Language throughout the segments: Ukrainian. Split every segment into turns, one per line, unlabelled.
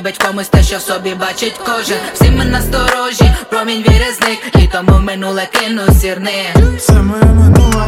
любить комусь те, що в собі бачить кожен. Всі ми насторожі, промінь віри зник І тому минуле кину сірни.
Це моє минуле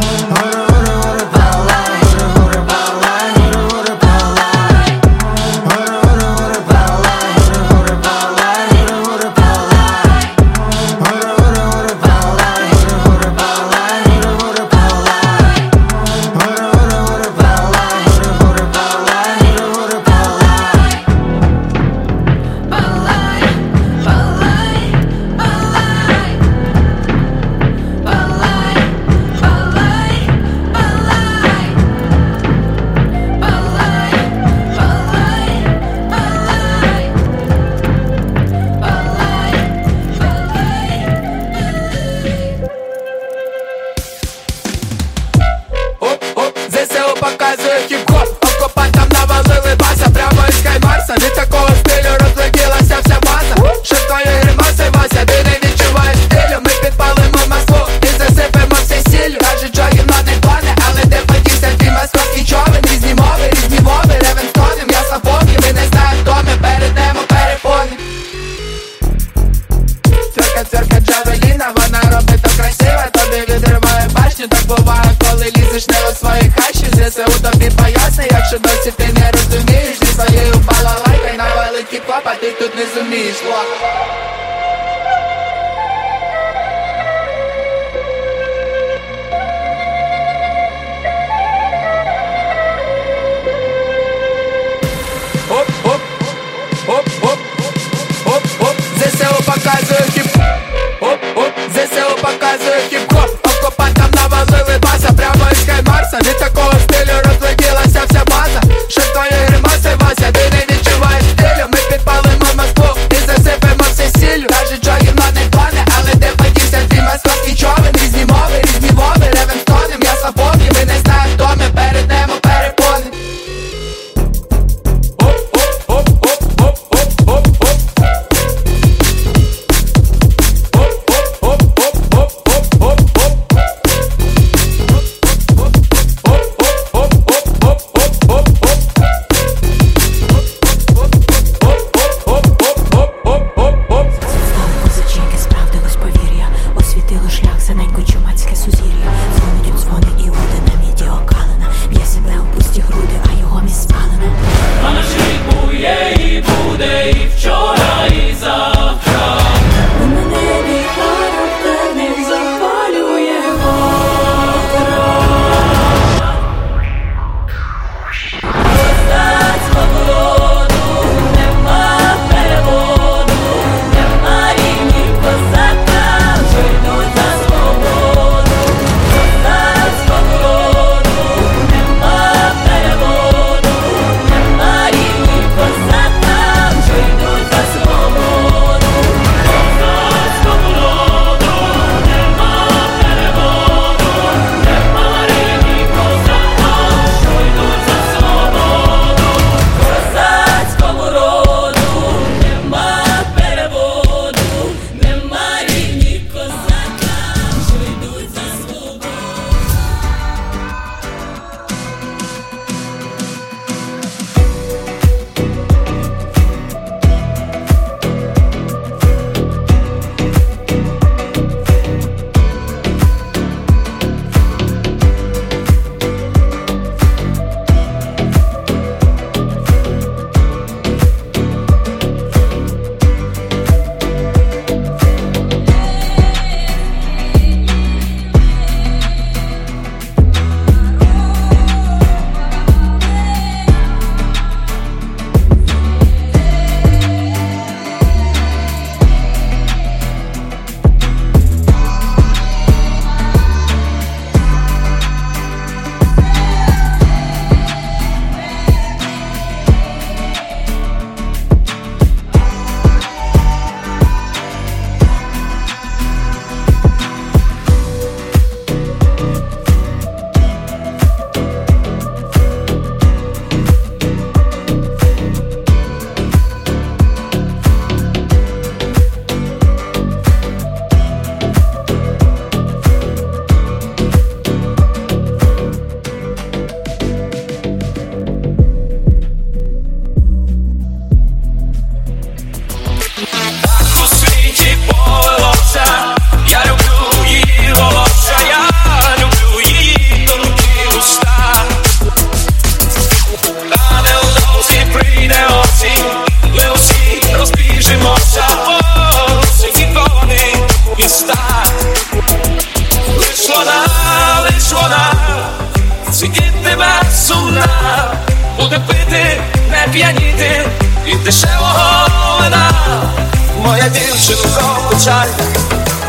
дівчинко печальна,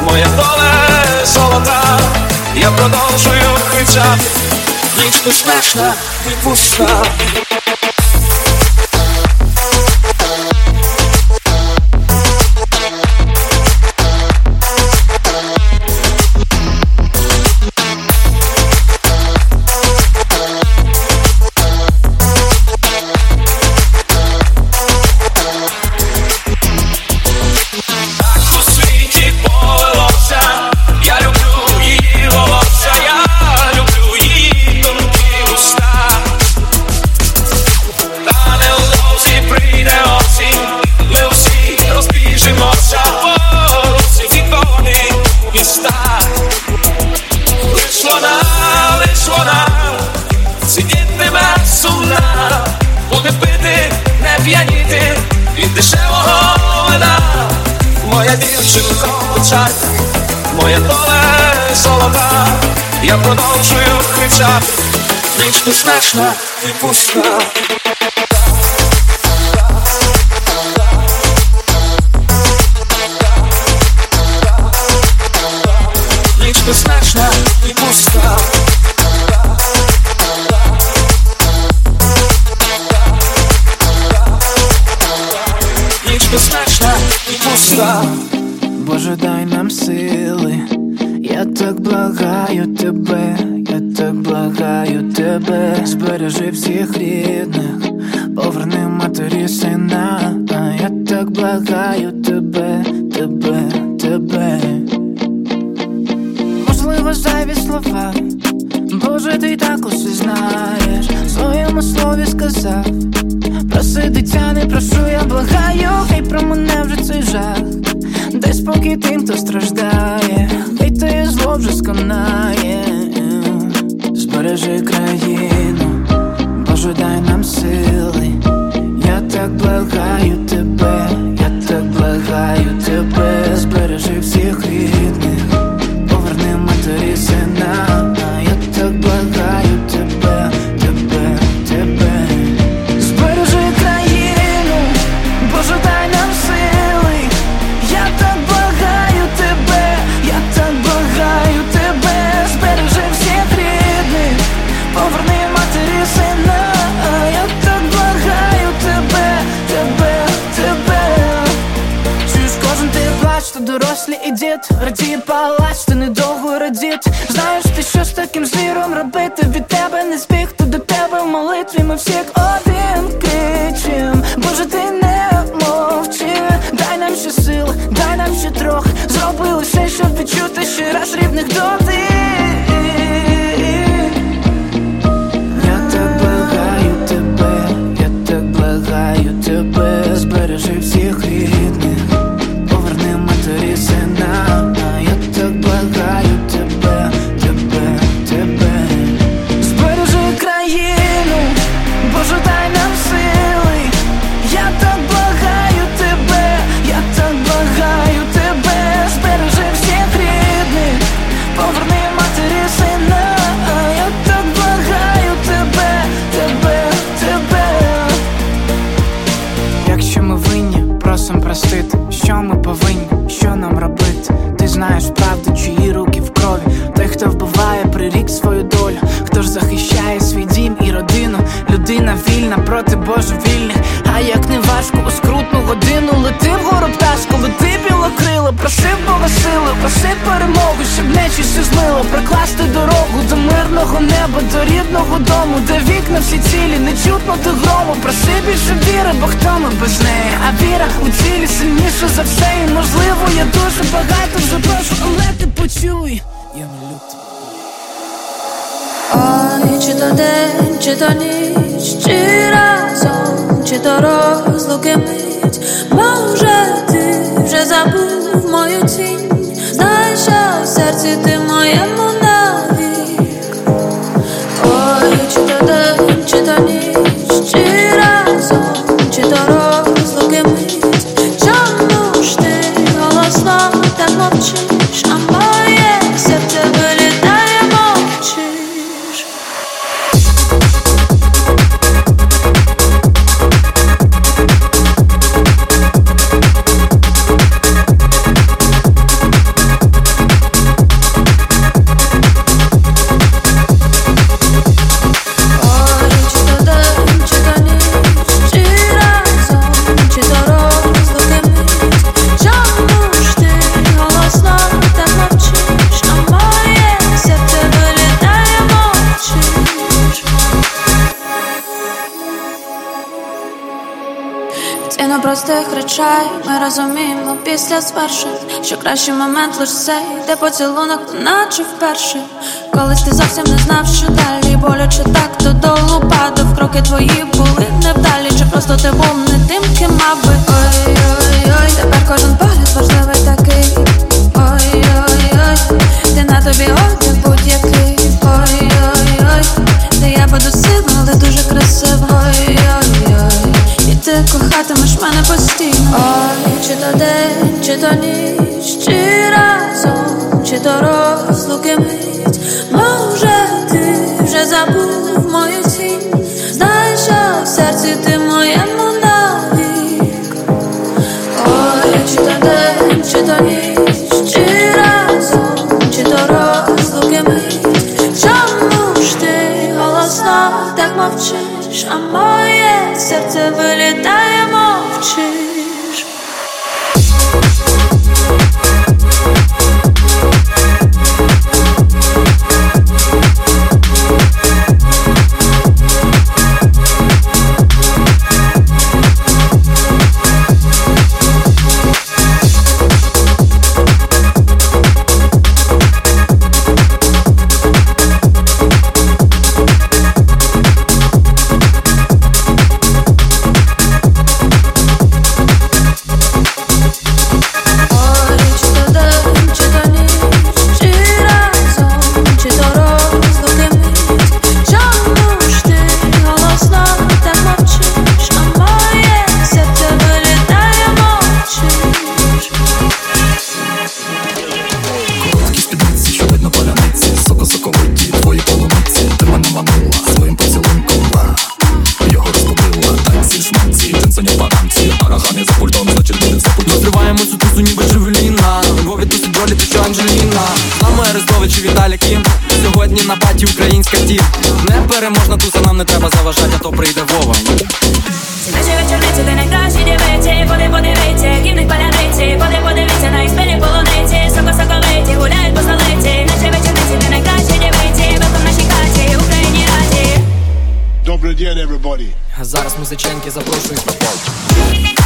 моя доля золота, я продовжую кричати, ніч безпечна і пуста.
я продовжую кричати, ніч не страшна і пуста. бо хто ми без неї, а віра у цілі сильніше за все. І можливо, я дуже багато вже прошу, але ти почуй, я малю тебе.
Ой, чи то день, чи то ніч, чи разом, чи то розлуки мить, може ти вже забув мою тінь, Знай, що в серці ти моєму навік. Ой, чи то день звершень, що кращий момент лиш цей, де поцілунок, наче вперше. Колись ти зовсім не знав, що далі боляче так додолу падав. Кроки твої були невдалі, чи просто ти був не тим, ким мав би Ой-ой-ой, тепер кожен погляд важливий такий. Ой-ой-ой, ти на тобі одяг будь-який. Ой-ой-ой, де я буду сильно, але дуже красиво. Ой-ой-ой, і ти кохатимеш мене постійно. Ой, чи то день, чи то ніч, чи разом, чи то розлуки мить. Може, ти вже забув мою тінь. Знаєш, що в серці ти моєму навік. Ой, чи то день, чи то ніч, чи разом, чи то розлуки мить. Чому ж ти голосно так мовчиш, а моє серце вилітає,
Арестович і Кім? Сьогодні на паті українська тім Непереможна туса, нам не треба заважати, а то прийде Вова.
Наші вечорниці, де найкращі дівиці. Поди подивіться, які в них паляниці. Поди подивіться на іспилі полуниці Соко-соковиті, гуляють по столиці. Наші вечорниці, де найкращі дівиці. Велком в нашій хаті, Україні раді.
Добрый день, everybody.
Зараз музиченки запрошують. на пол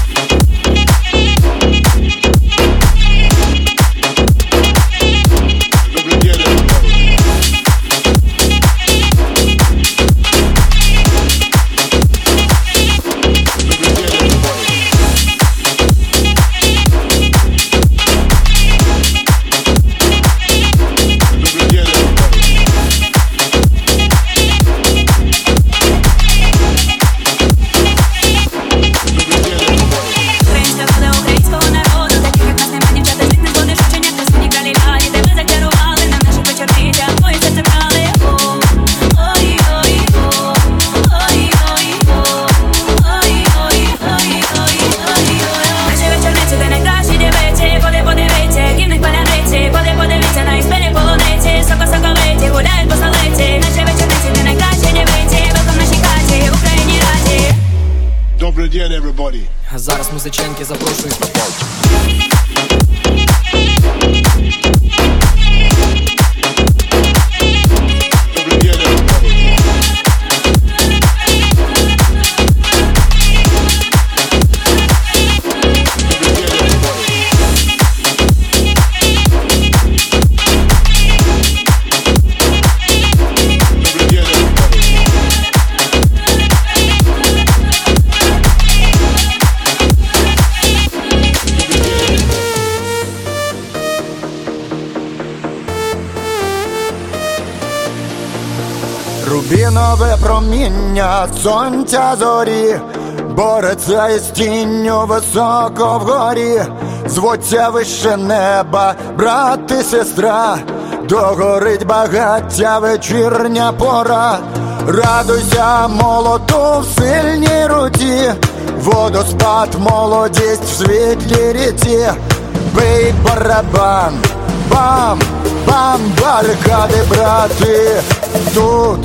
музыченки
забросил проміння сонця зорі, бореться із тінню високо вгорі, звуться вище неба, брат і сестра, догорить багаття вечірня пора, радуйся молоту в сильній руті, водоспад, молодість в світлій ріці, бий барабан, бам, бам, барикади, брати, тут,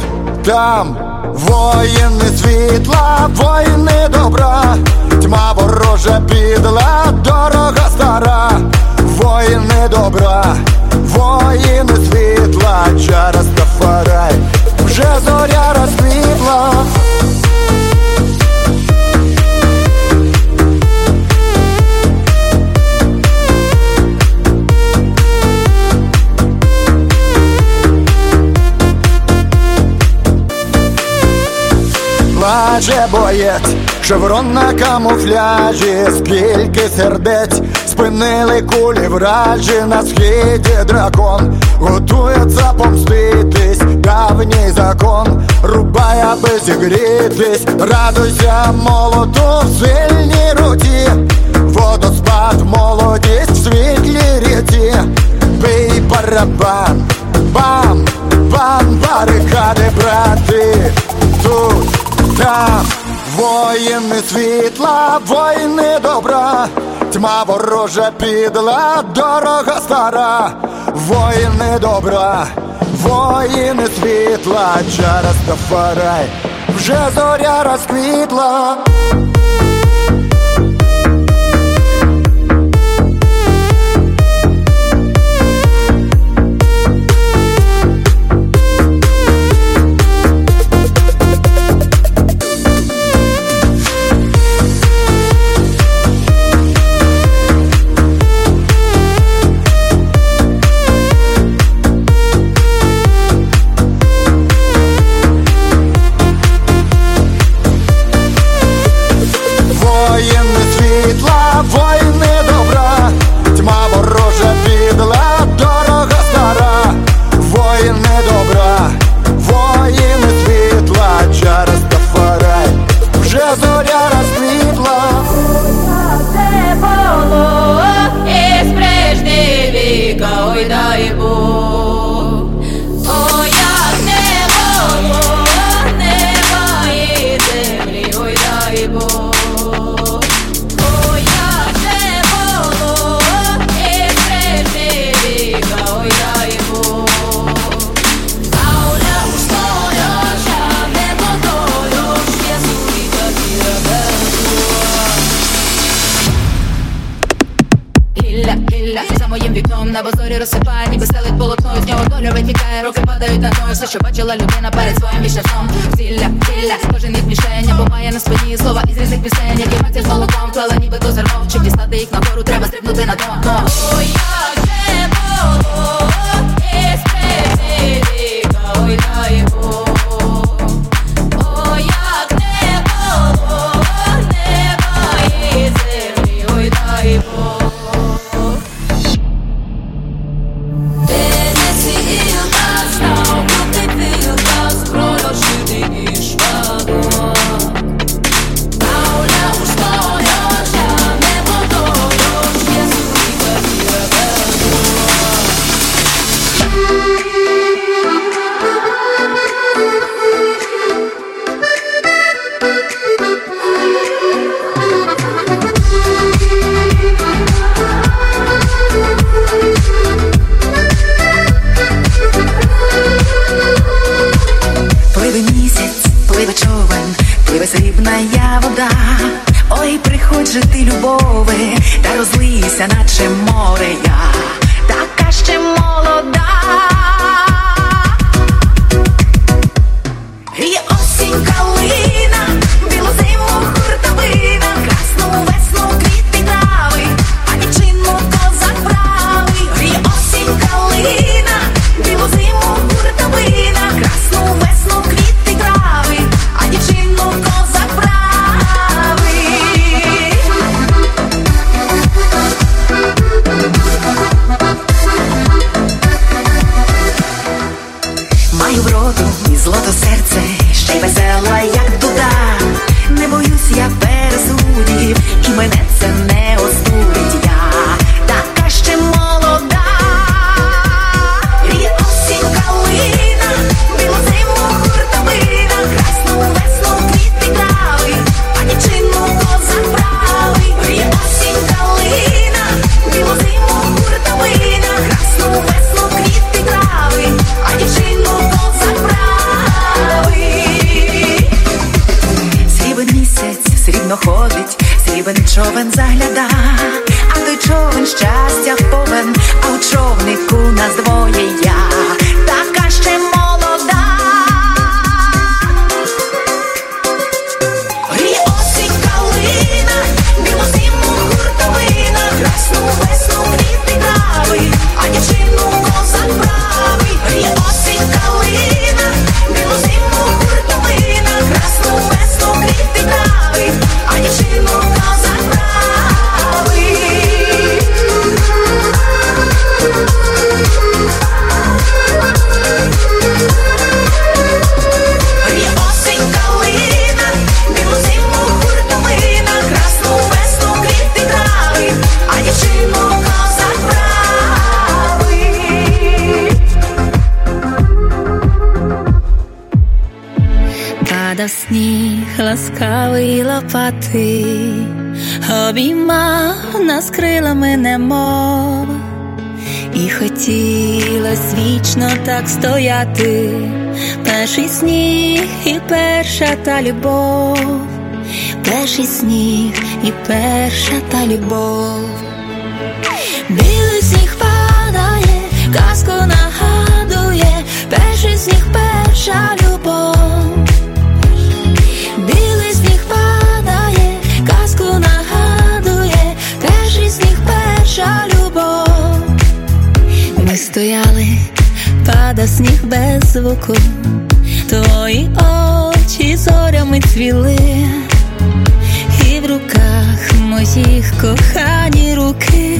там, воїни світла, воїни добра, тьма ворожа підла, дорога стара, воїни добра, воїни світла, через Тафарай, вже зоря розквітла. Наче боєць, шеврон на камуфляжі, скільки сердець, спинили кулі вражі на східі дракон, готується помститись, давній закон, рубай, аби зігрітись, радуйся молоту в сильній руті, водоспад, молодість в світлі ріці, бий барабан, бам, бам, барикади, брати, тут, там, воїни світла, воїни добра, тьма ворожа підла, дорога стара, воїни добра, воїни світла, через Тафарай, вже зоря розквітла.
Що бачила людина перед своїм вічним Зілля, гілля, кожен їх мішень, або має на спині слова із різних пісень, які мати з молоком, клала ніби то зерно, щоб дістати їх нагору, треба стрибнути на дно.
ходить, срібен човен загляда, а той човен щастя повен, а у човнику нас
двоє я. Лопати, обіймав нас крилами немов, і хотілось вічно так стояти, перший сніг і перша та любов, перший сніг і перша та любов. Білий сніг падає, казку нагадує, перший сніг, перша любов. Падав сніг без звуку, твої очі зорями цвіли, і в руках моїх кохані руки.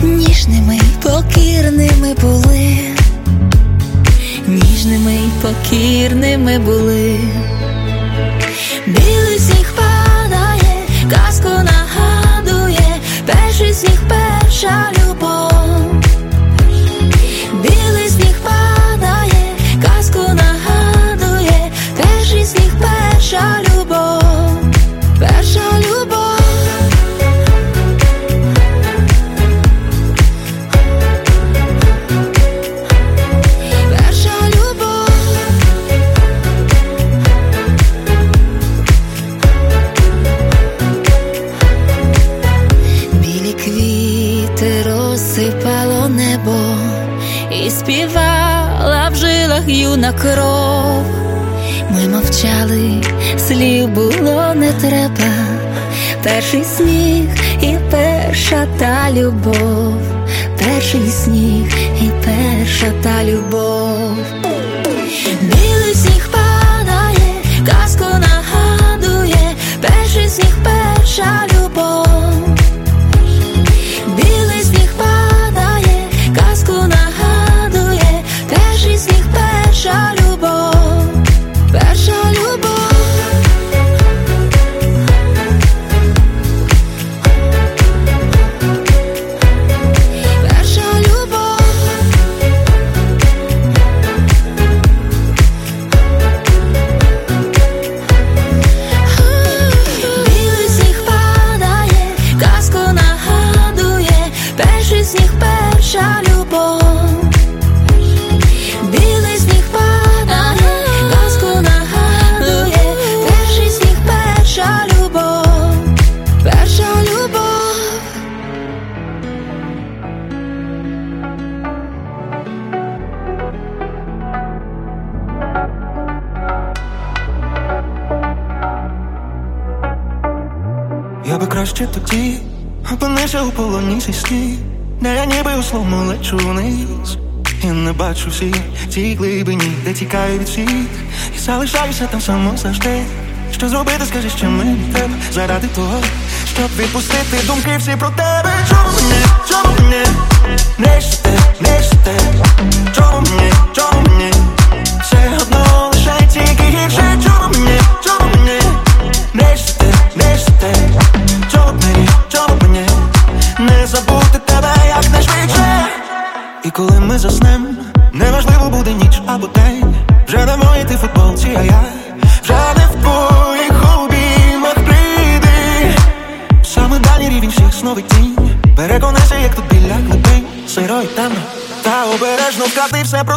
Ніжними покірними були, ніжними й покірними були. Перший сніг і перша та любов, перший сніг і перша та любов.
Би краще тоді опинився у полоні зі слів, де я ніби условно лечу вниз. І не бачу всі ці глибині, де тікаю від всіх, і залишаюся там само завжди. Що зробити, скажи, що мені треба заради того, щоб відпустити думки всі про тебе. Чому мені, чому мені не щасти, не щасти? Чому мені, чому мені все одно обережно вкати все про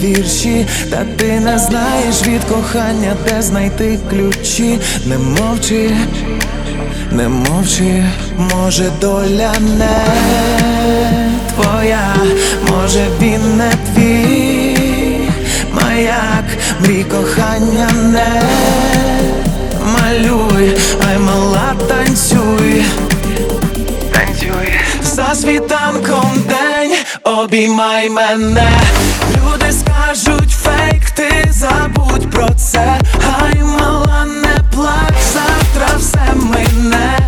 вірші, та ти не знаєш від кохання, де знайти ключі, не мовчи, не мовчи, може, доля не твоя, може, він не твій, маяк, мрій кохання не малюй, ай мала танцюй. За світанком день обіймай мене забудь про це, хай мала не плач, завтра все мине,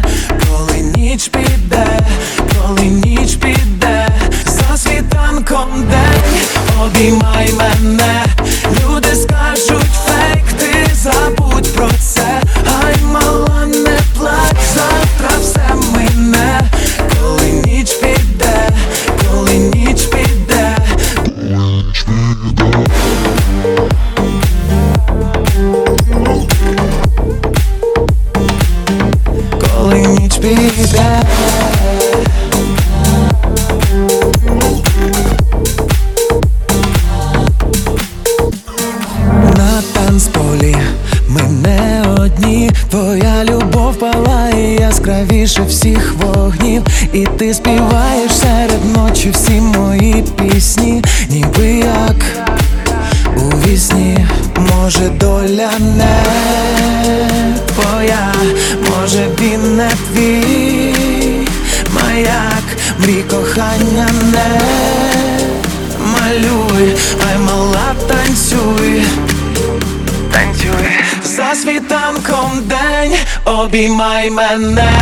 коли ніч піде, коли ніч піде, за світанком день обіймай мене. обіймай мене.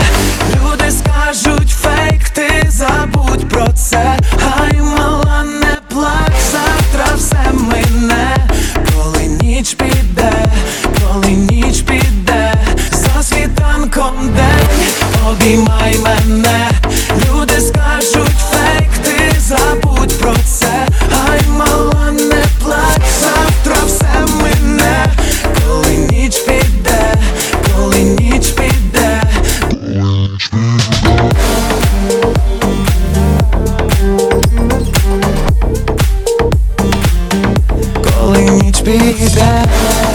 be
there.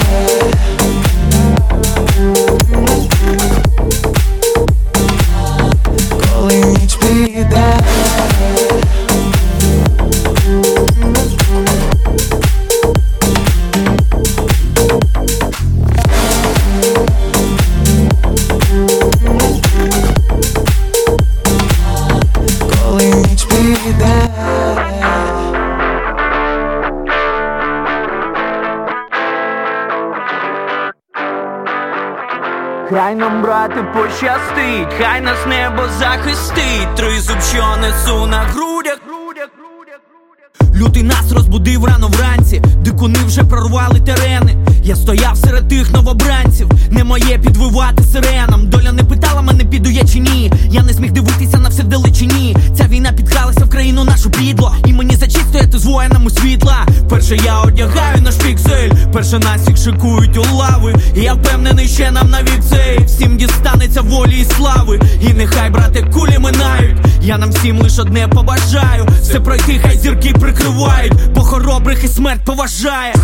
Нам, пощастить, хай нас небо захистить, тризуб, що несу на грудях. Лютий нас розбудив рано вранці, дикуни вже прорвали терени. Я стояв серед тих новобранців, не моє підвивати сиренам. Доля не питала мене, піду я чи ні. Я не зміг дивитися на все вдалечині. Ця війна підкралася в країну нашу підло. І мені за честь стояти з воїнами світла. Перше я одягаю наш піксель, перше нас їх шикують у лави. Я впевнений, ще нам навік цей всім дістанеться волі і слави. І нехай, брате, кулі минають. Я нам всім лиш одне побажаю. Все пройти, хай зірки прикривають, бо хоробрих і смерть поважає.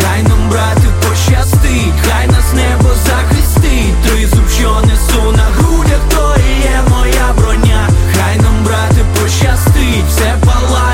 Хай нам, брати, пощастить, хай нас небо захистить. Тризуб, що несу на грудях, то і є моя броня. Хай нам, брати, пощастить, все палає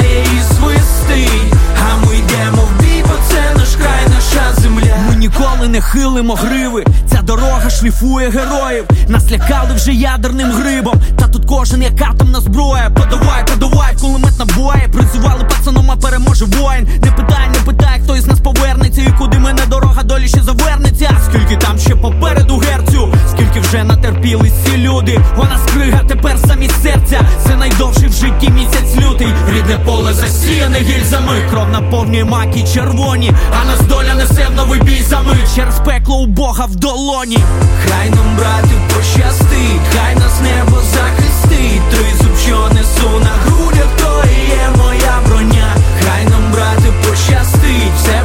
не хилимо гриви. Дорога шліфує героїв. Нас лякали вже ядерним грибом. Та тут кожен як атомна зброя. Подавай, подавай, кулемет набоє. Призивали пацаном, а переможе воїн. Не питай, не питай, хто із нас повернеться. І куди мене дорога долі ще завернеться. Скільки там ще попереду герцю, скільки вже натерпілись ці люди. Вона скрига тепер замість серця. Це найдовший в житті місяць лютий. Рідне поле засіяне гільзами. Кров наповнює маки червоні. А нас доля несе в новий бій за мить. Через пекло у Бога в долоні. Хай нам, брати, пощастить, хай нас небо захистить. Тризуб, що несу на грудях, то і є моя броня. Хай нам, брати, пощастить, все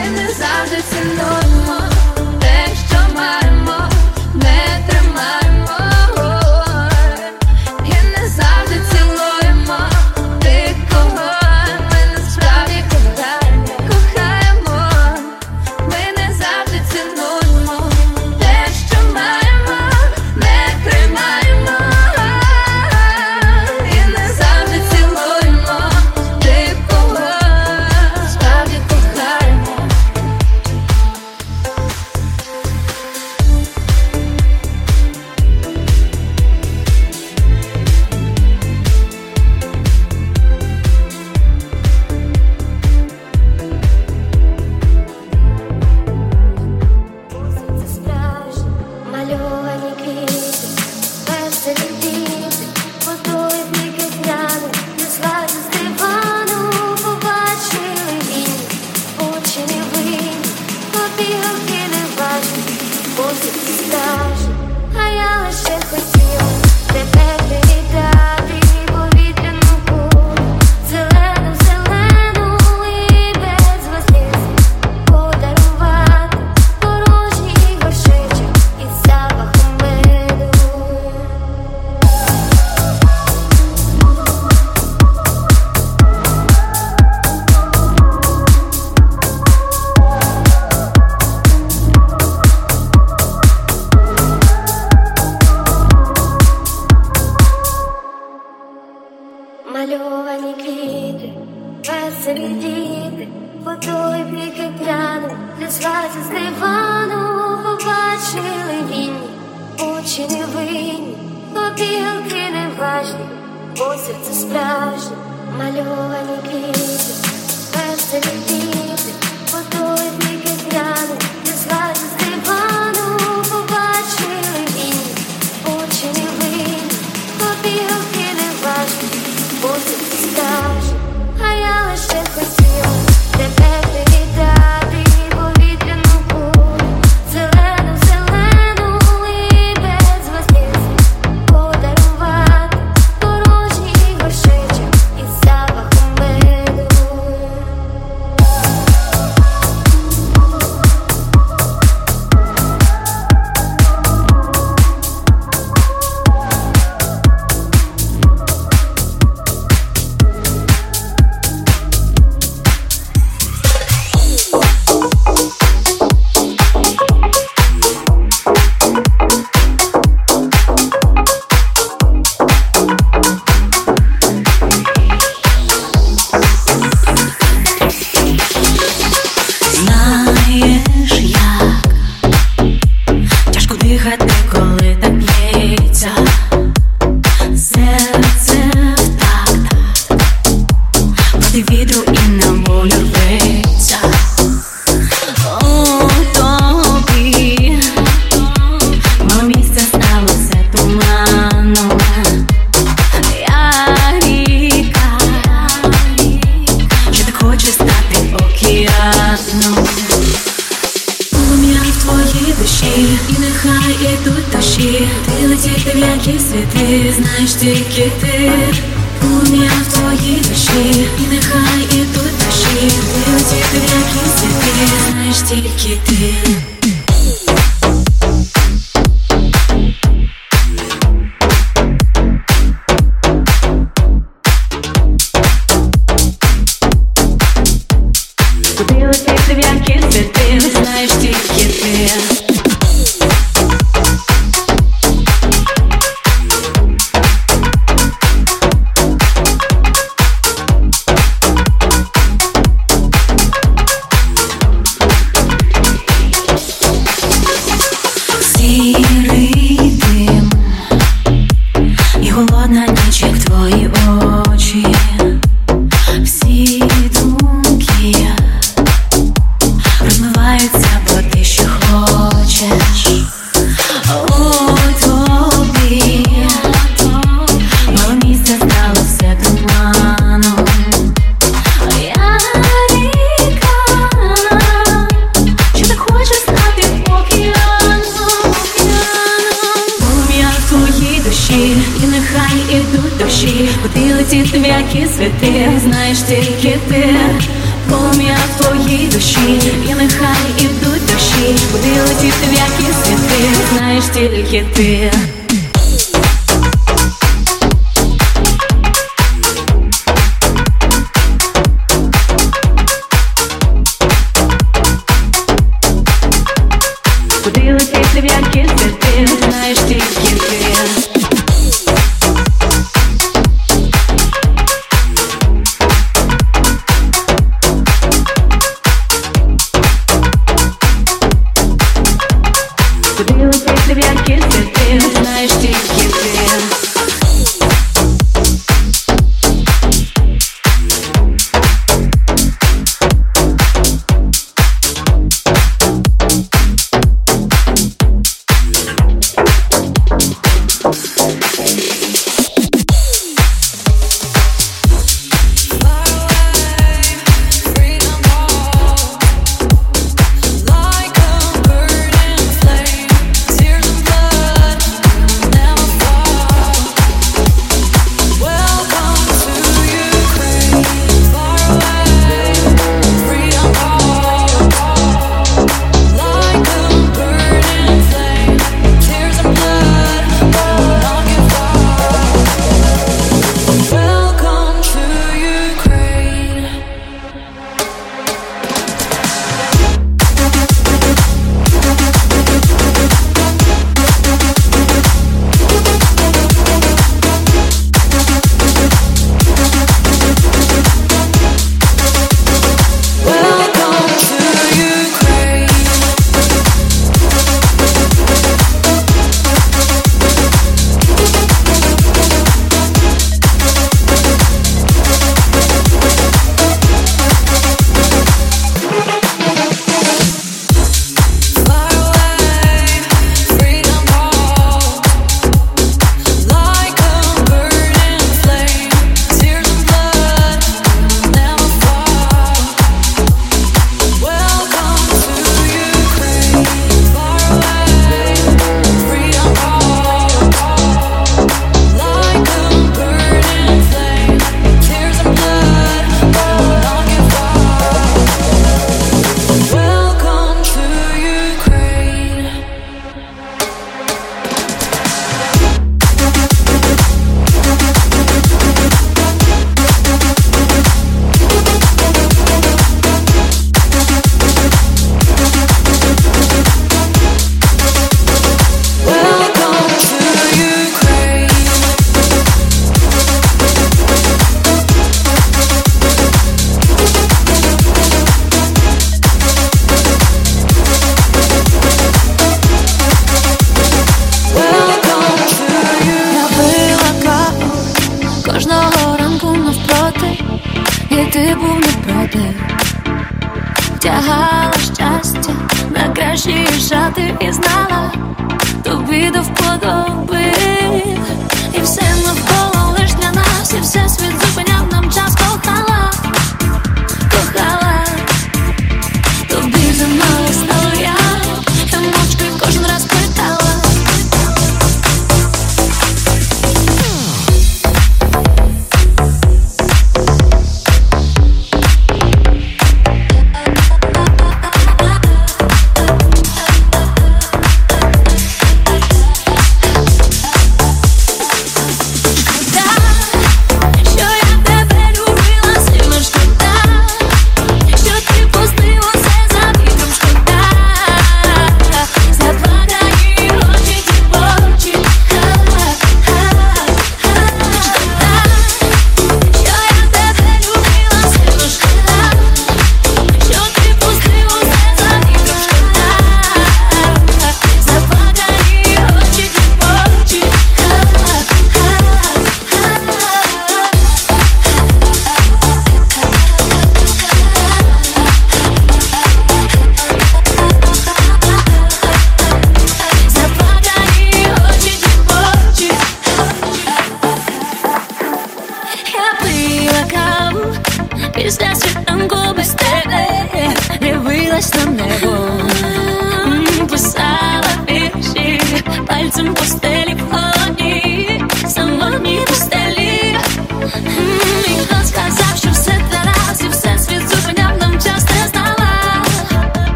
Ми
не
завжди цінуємо те,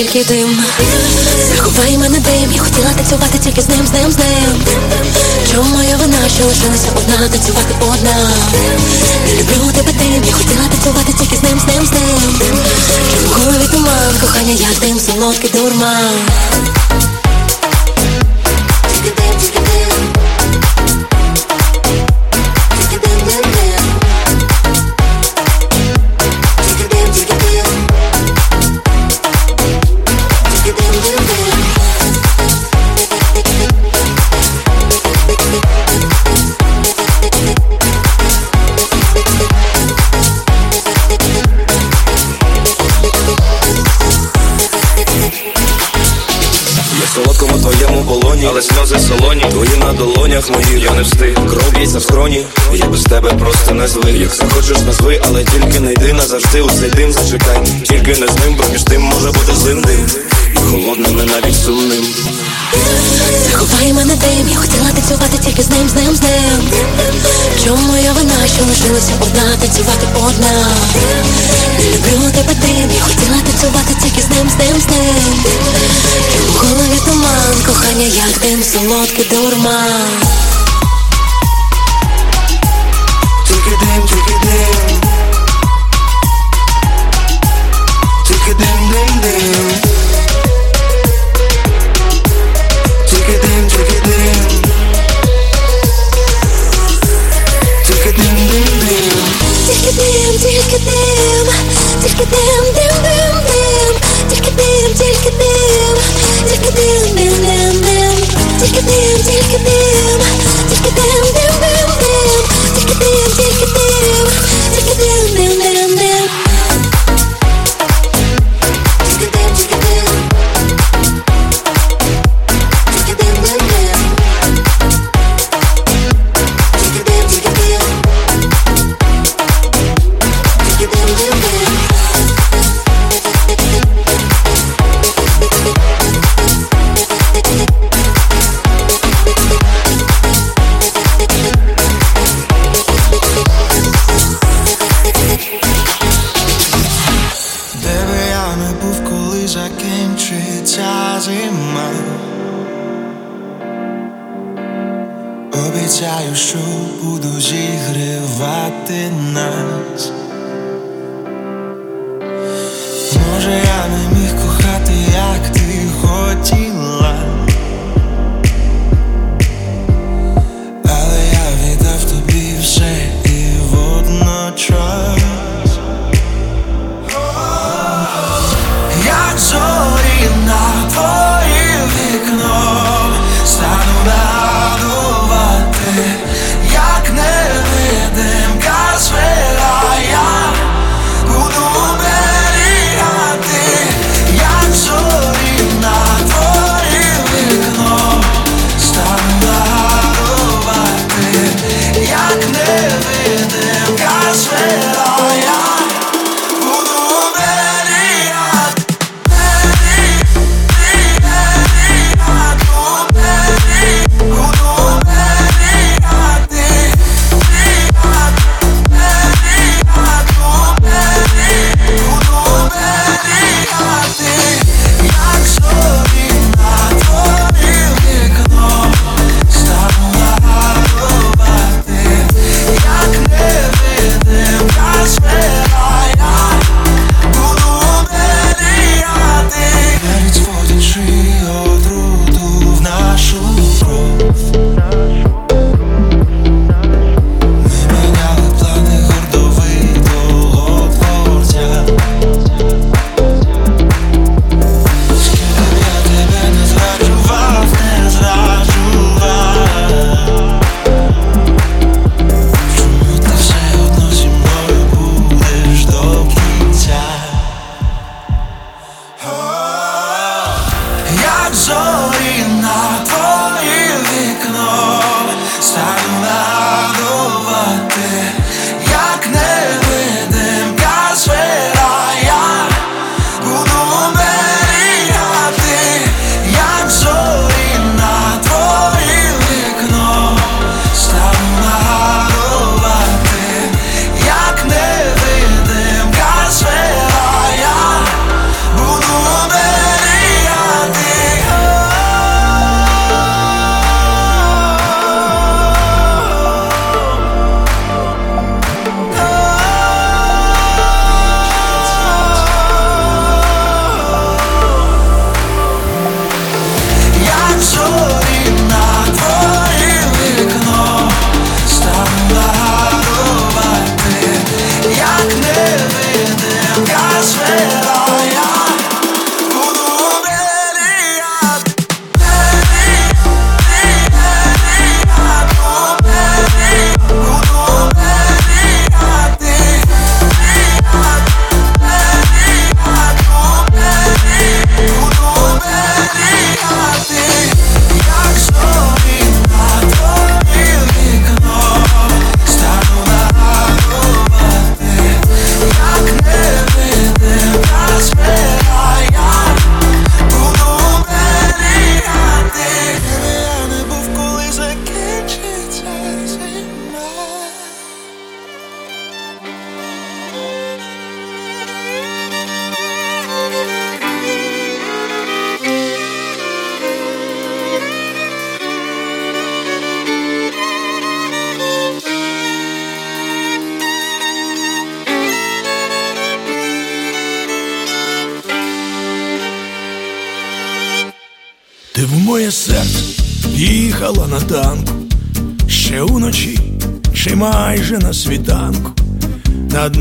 тільки
дим.
Заховай мене дим. Я хотіла танцювати тільки з ним, з ним, з ним. Чому моя вина, що лишилася одна Танцювати одна? Не люблю тебе дим. Я хотіла танцювати тільки з ним, з ним, з ним. Чому голові туман Кохання як дим, солодкий дурман
твоєму але сльози солоні Твої на долонях моїх я не встиг. Кров б'ється в скроні, я без тебе просто не злив Як захочеш назви, але тільки не йди назавжди у дим. Зачекай. Тільки не з ним, бо між тим може бути злим дим. І холодним, і навіть сумним
Заховай мене дим, я хотіла танцювати тільки з ним, з ним, з ним. Чому моя вина, що лишилася одна, танцювати одна? Не люблю тебе дим, я хотіла танцювати тільки з ним, з ним, з ним. Чому голові туман, кохання як дим, солодкий дурман?
Тільки дим, тільки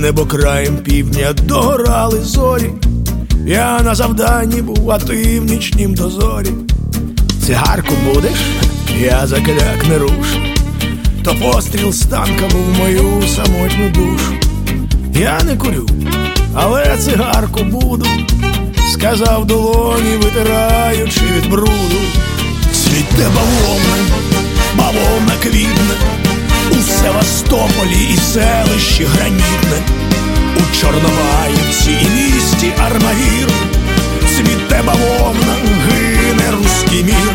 Над небокраєм півдня догорали зорі. Я на завданні був, а ти в нічнім дозорі. Цигарку будеш, я закляк не рушу. То постріл з танка був мою самотню душу. Я не курю, але цигарку буду, сказав долоні, витираючи від бруду. Цвіте бавовна, бавовна квітне, у Севастополі і селищі гранітне, у Чорнобаївці і місті Армавір, цвіте бавовна, гине руський мір.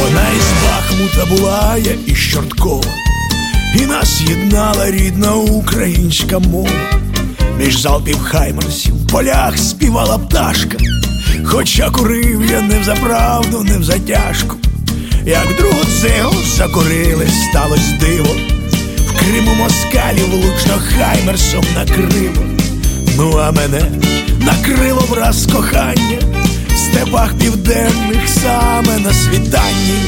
Вона із Бахмута була я із Чорткова, і нас єднала рідна українська мова. Між залпів хаймерсів в полях співала пташка, хоча курив я не заправду, не в затяжку. Як другу цигу закурили, сталось диво. В Криму москалів влучно хаймерсом накрило. Ну а мене накрило враз кохання в степах південних саме на світанні.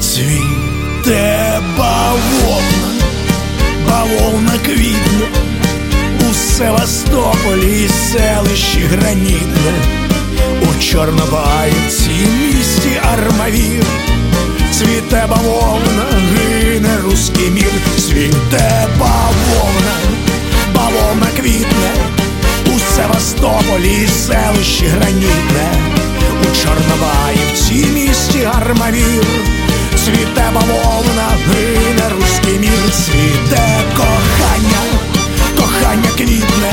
Цвіте бавовна, бавовна квітне у Севастополі і селищі гранітне, у Чорнобаївці місті Армавір, цвіте бавовна, гине руський мір, Севастополі і селищі гранітне, у Чорнобаївці місті Армавір, цвіте бавовна, гине руський мір, цвіте кохання кохання квітне,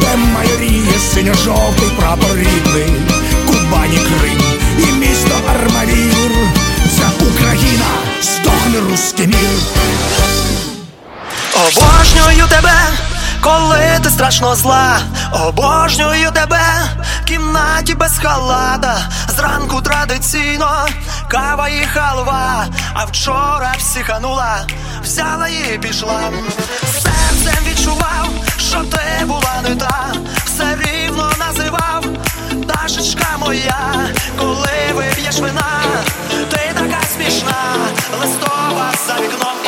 де майоріє синьо-жовтий прапор рідний, Кубані Крим і місто Армавір. Це Україна, здохне руський мір.
Обожнюю тебе, коли ти страшно зла. Обожнюю тебе в кімнаті без халата. Зранку традиційно кава і халва. А вчора психанула, взяла і пішла. Серцем відчував, що ти була не та, все рівно називав. Дашечка моя, коли вип'єш вина, ти така смішна, листова за вікном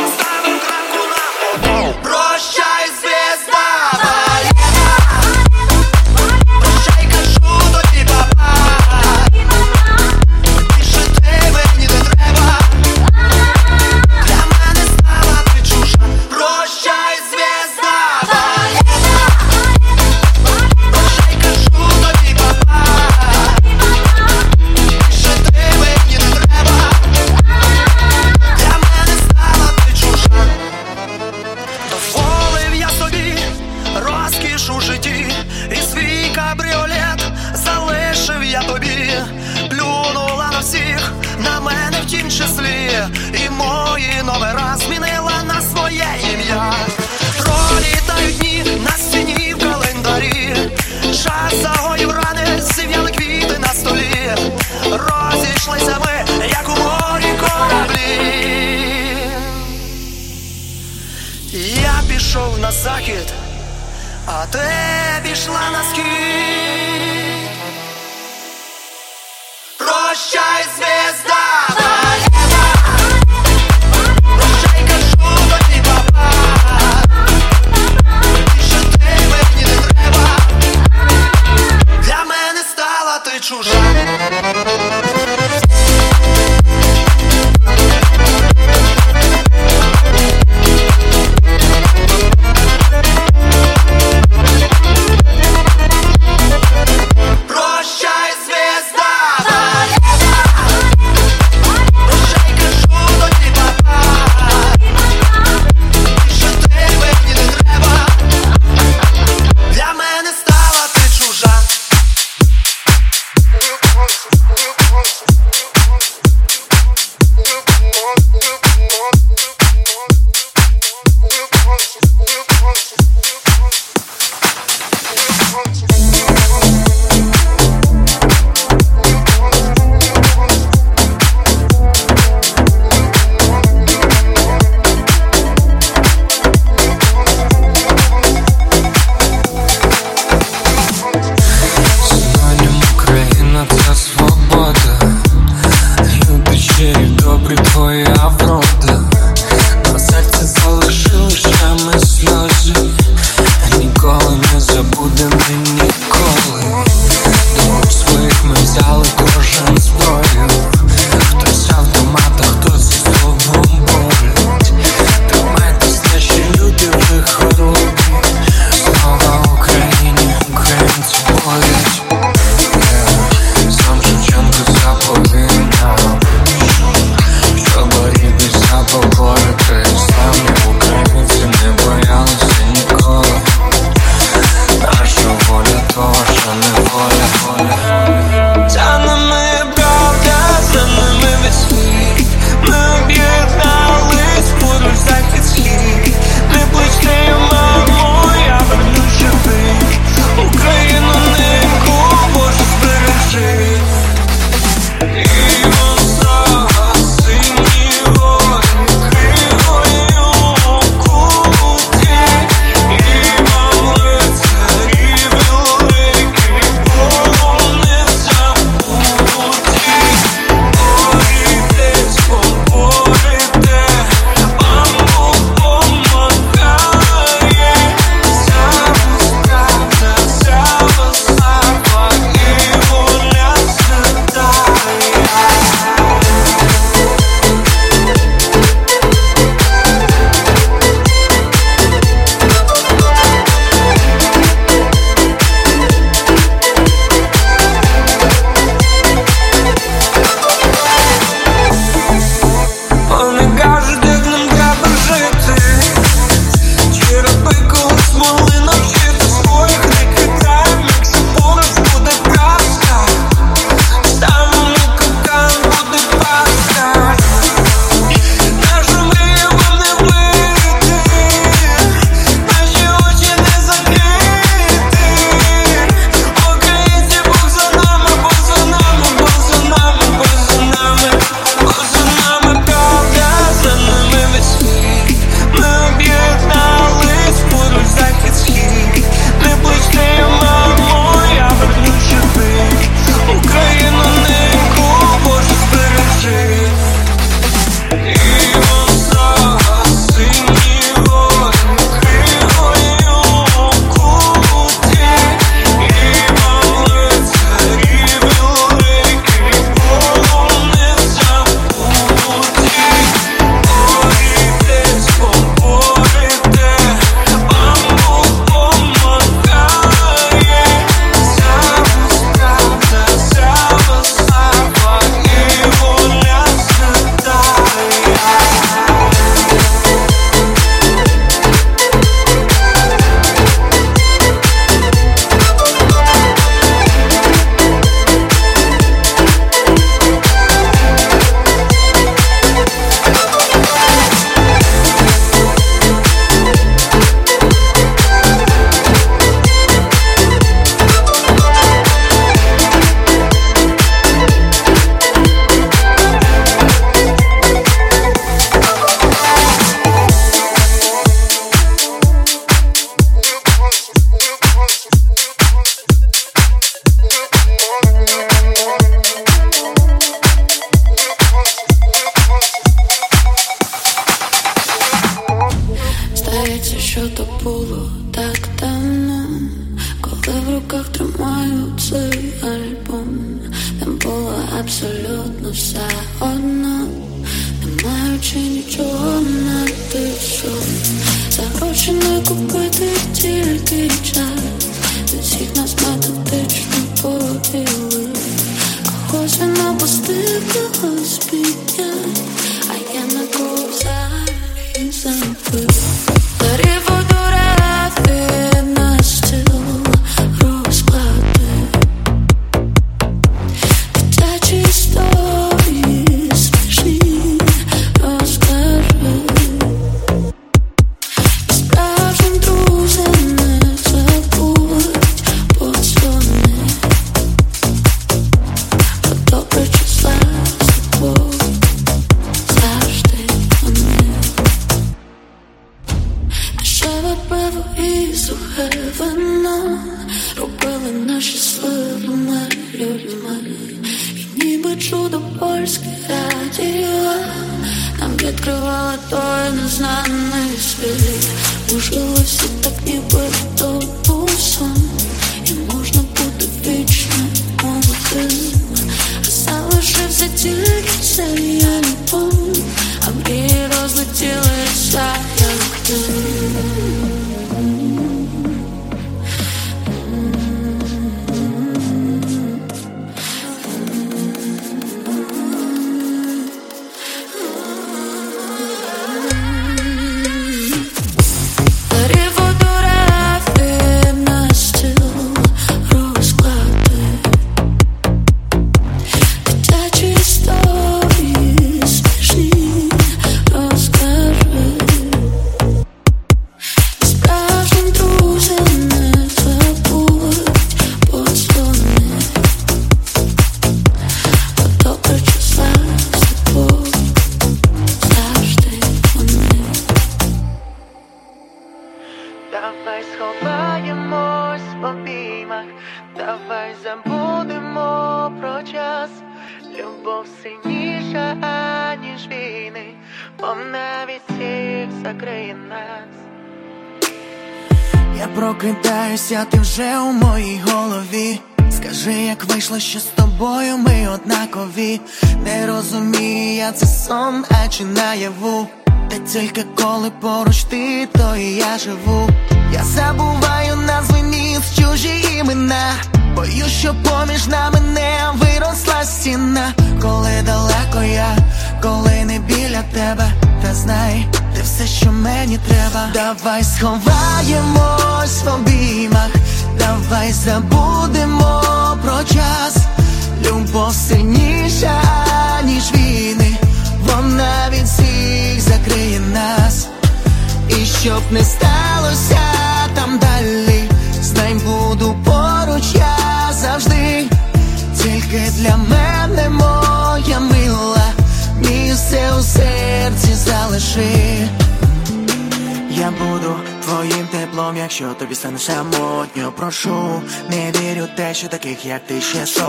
that they share.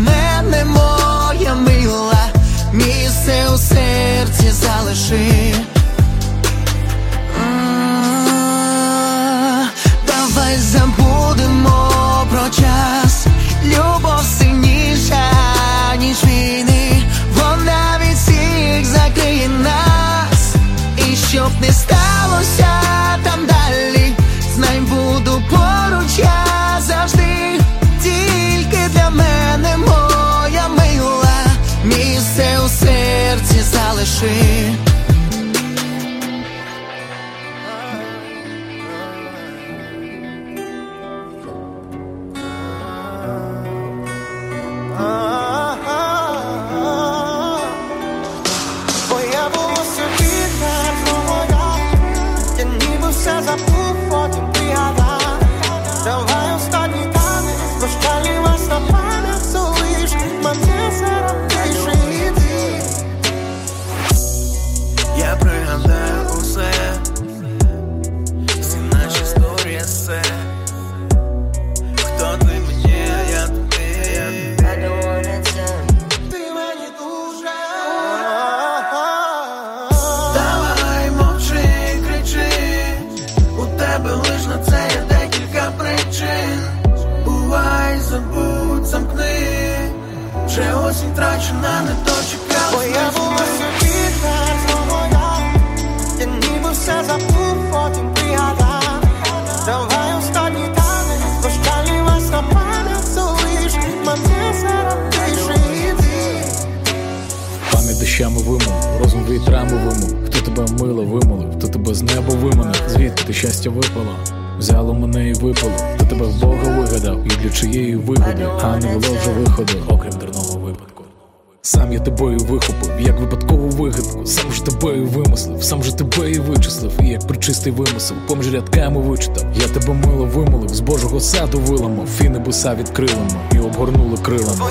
мене, моя мила, місце у серці залиши. Тебе
з виманив, звідки ти щастя випало? Взяло мене і випало, хто тебе в Бога вигадав, і для чиєї вигоди, а не було вже виходу, окрім дурного випадку. Сам я тобою вихопив, як випадкову вигадку, сам же тебе і вимислив, сам же тебе і вичислив, і як причистий вимисел, поміж рядками вичитав. Я тебе мило вимолив, з Божого саду виламав, і небеса відкрили ми, і обгорнули крилами.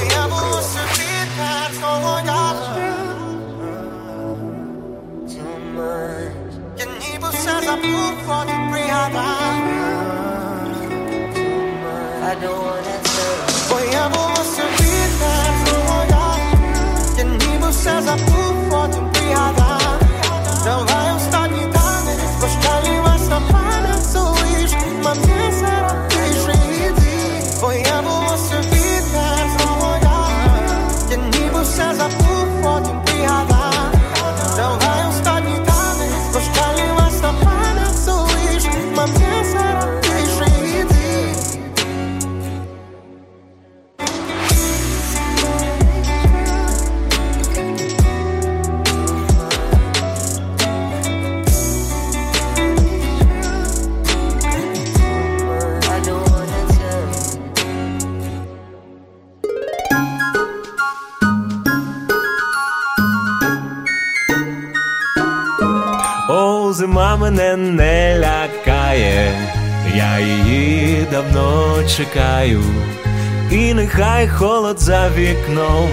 І холод за вікном,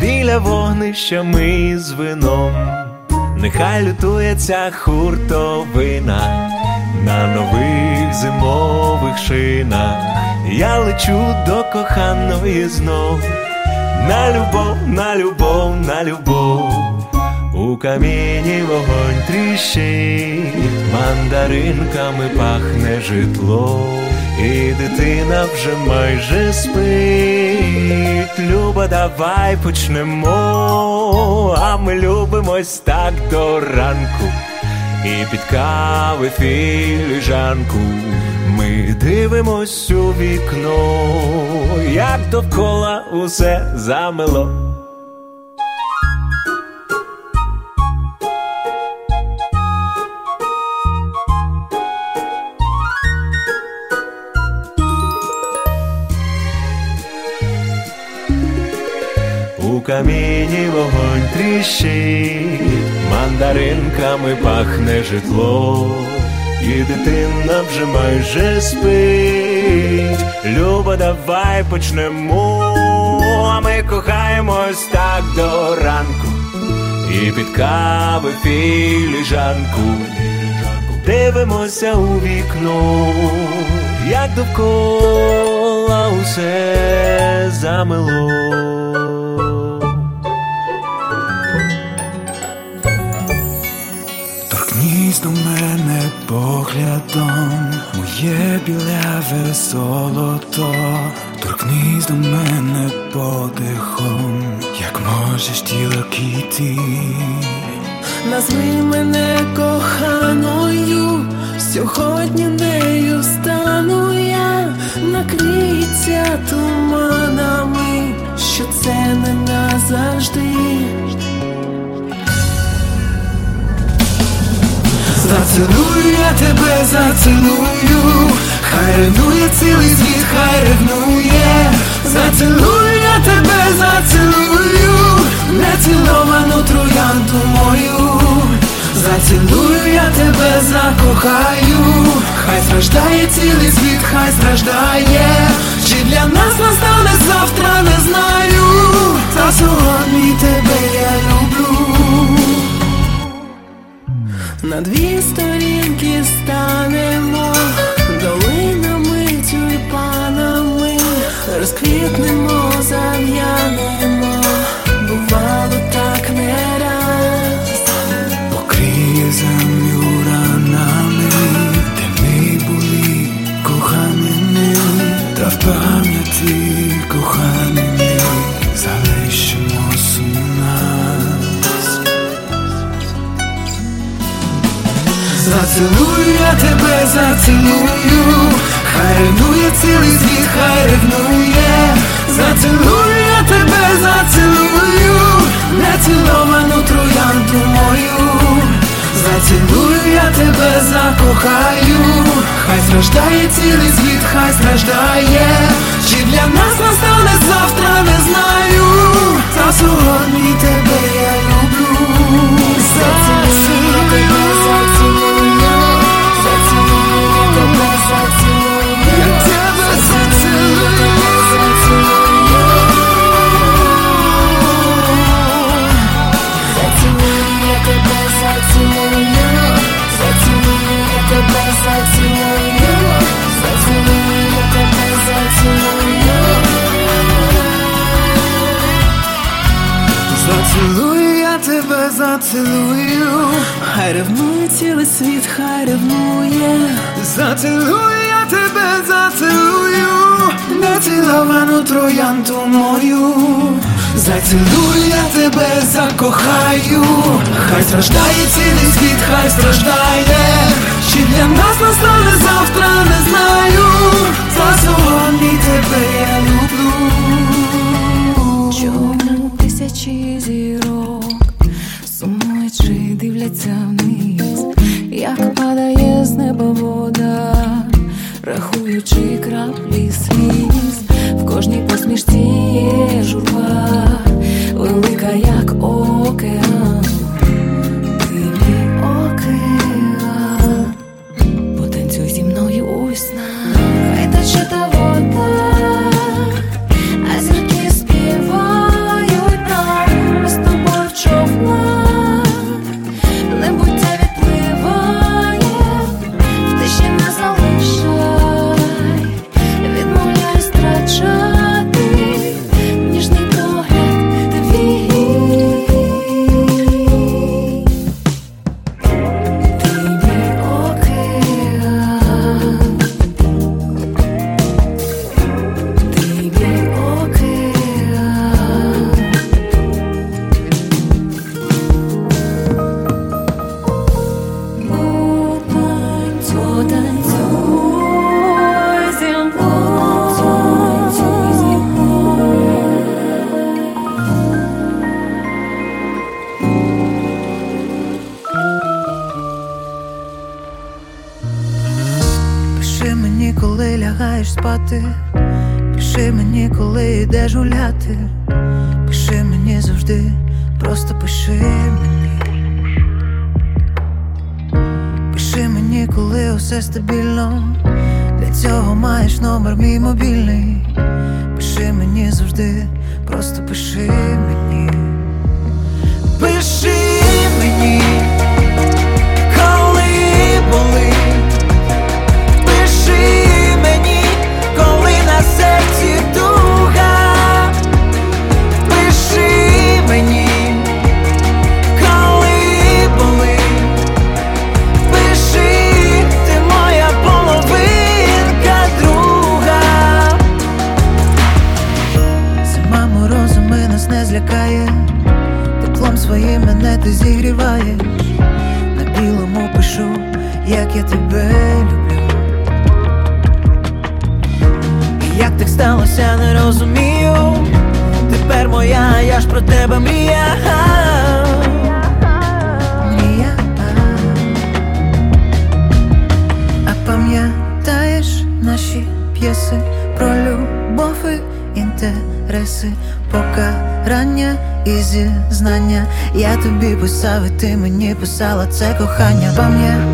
біля вогнища ми з вином, нехай лютується хуртовина на нових зимових шинах. Я лечу до коханої знов, на любов, на любов, на любов. У каміні вогонь тріщить, мандаринками пахне житло, і дитина вже майже спить. Люба, давай почнемо, а ми любимось так до ранку. І під кави філіжанку ми дивимось у вікно, як довкола усе замело. Каміні вогонь тріщить, мандаринками пахне житло, і дитина вже майже спить. Люба, давай почнемо, а ми кохаємось так до ранку, і під кави філіжанку дивимося у вікно, як довкола усе замело.
Поглядом, моє біляве золото, торкнись до мене подихом, як можеш тіло кіти.
Назви мене коханою, сьогодні нею стану я, накриться туманами, що це не назавжди.
Зацілую я тебе, зацілую, хай ревнує цілий світ, хай ревнує, зацілую я тебе, зацілую, неціловану троянду мою,
Зацілую я тебе, закохаю, хай страждає цілий світ, хай страждає. Чи для нас настане завтра, не знаю. Та сьогодні тебе я люблю. На дві сторінки станемо долинами, тюльпанами, розквітнемо, зав'янемо, бувало так не Зацілую я тебе, зацілую, хай ревнує цілий світ, хай ревнує, зацілую я тебе, зацілую, неціловану троянду мою, зацілую я тебе, закохаю, хай страждає цілий світ, хай страждає, чи для нас настане завтра, не знаю, та сьогодні тебе я люблю. Зацілую зацілую Зацілую я тебе, зацілую, хай ревнує цілий світ, хай ревнує. Зацілую я тебе, зацілую, неціловану троянду мою. Зацілую я тебе, закохаю, хай страждає цілий світ, хай страждає. Чи для нас настане завтра, не знаю. За сьогодні тебе я люблю.
рахуючи краплі сліз,
po mnie.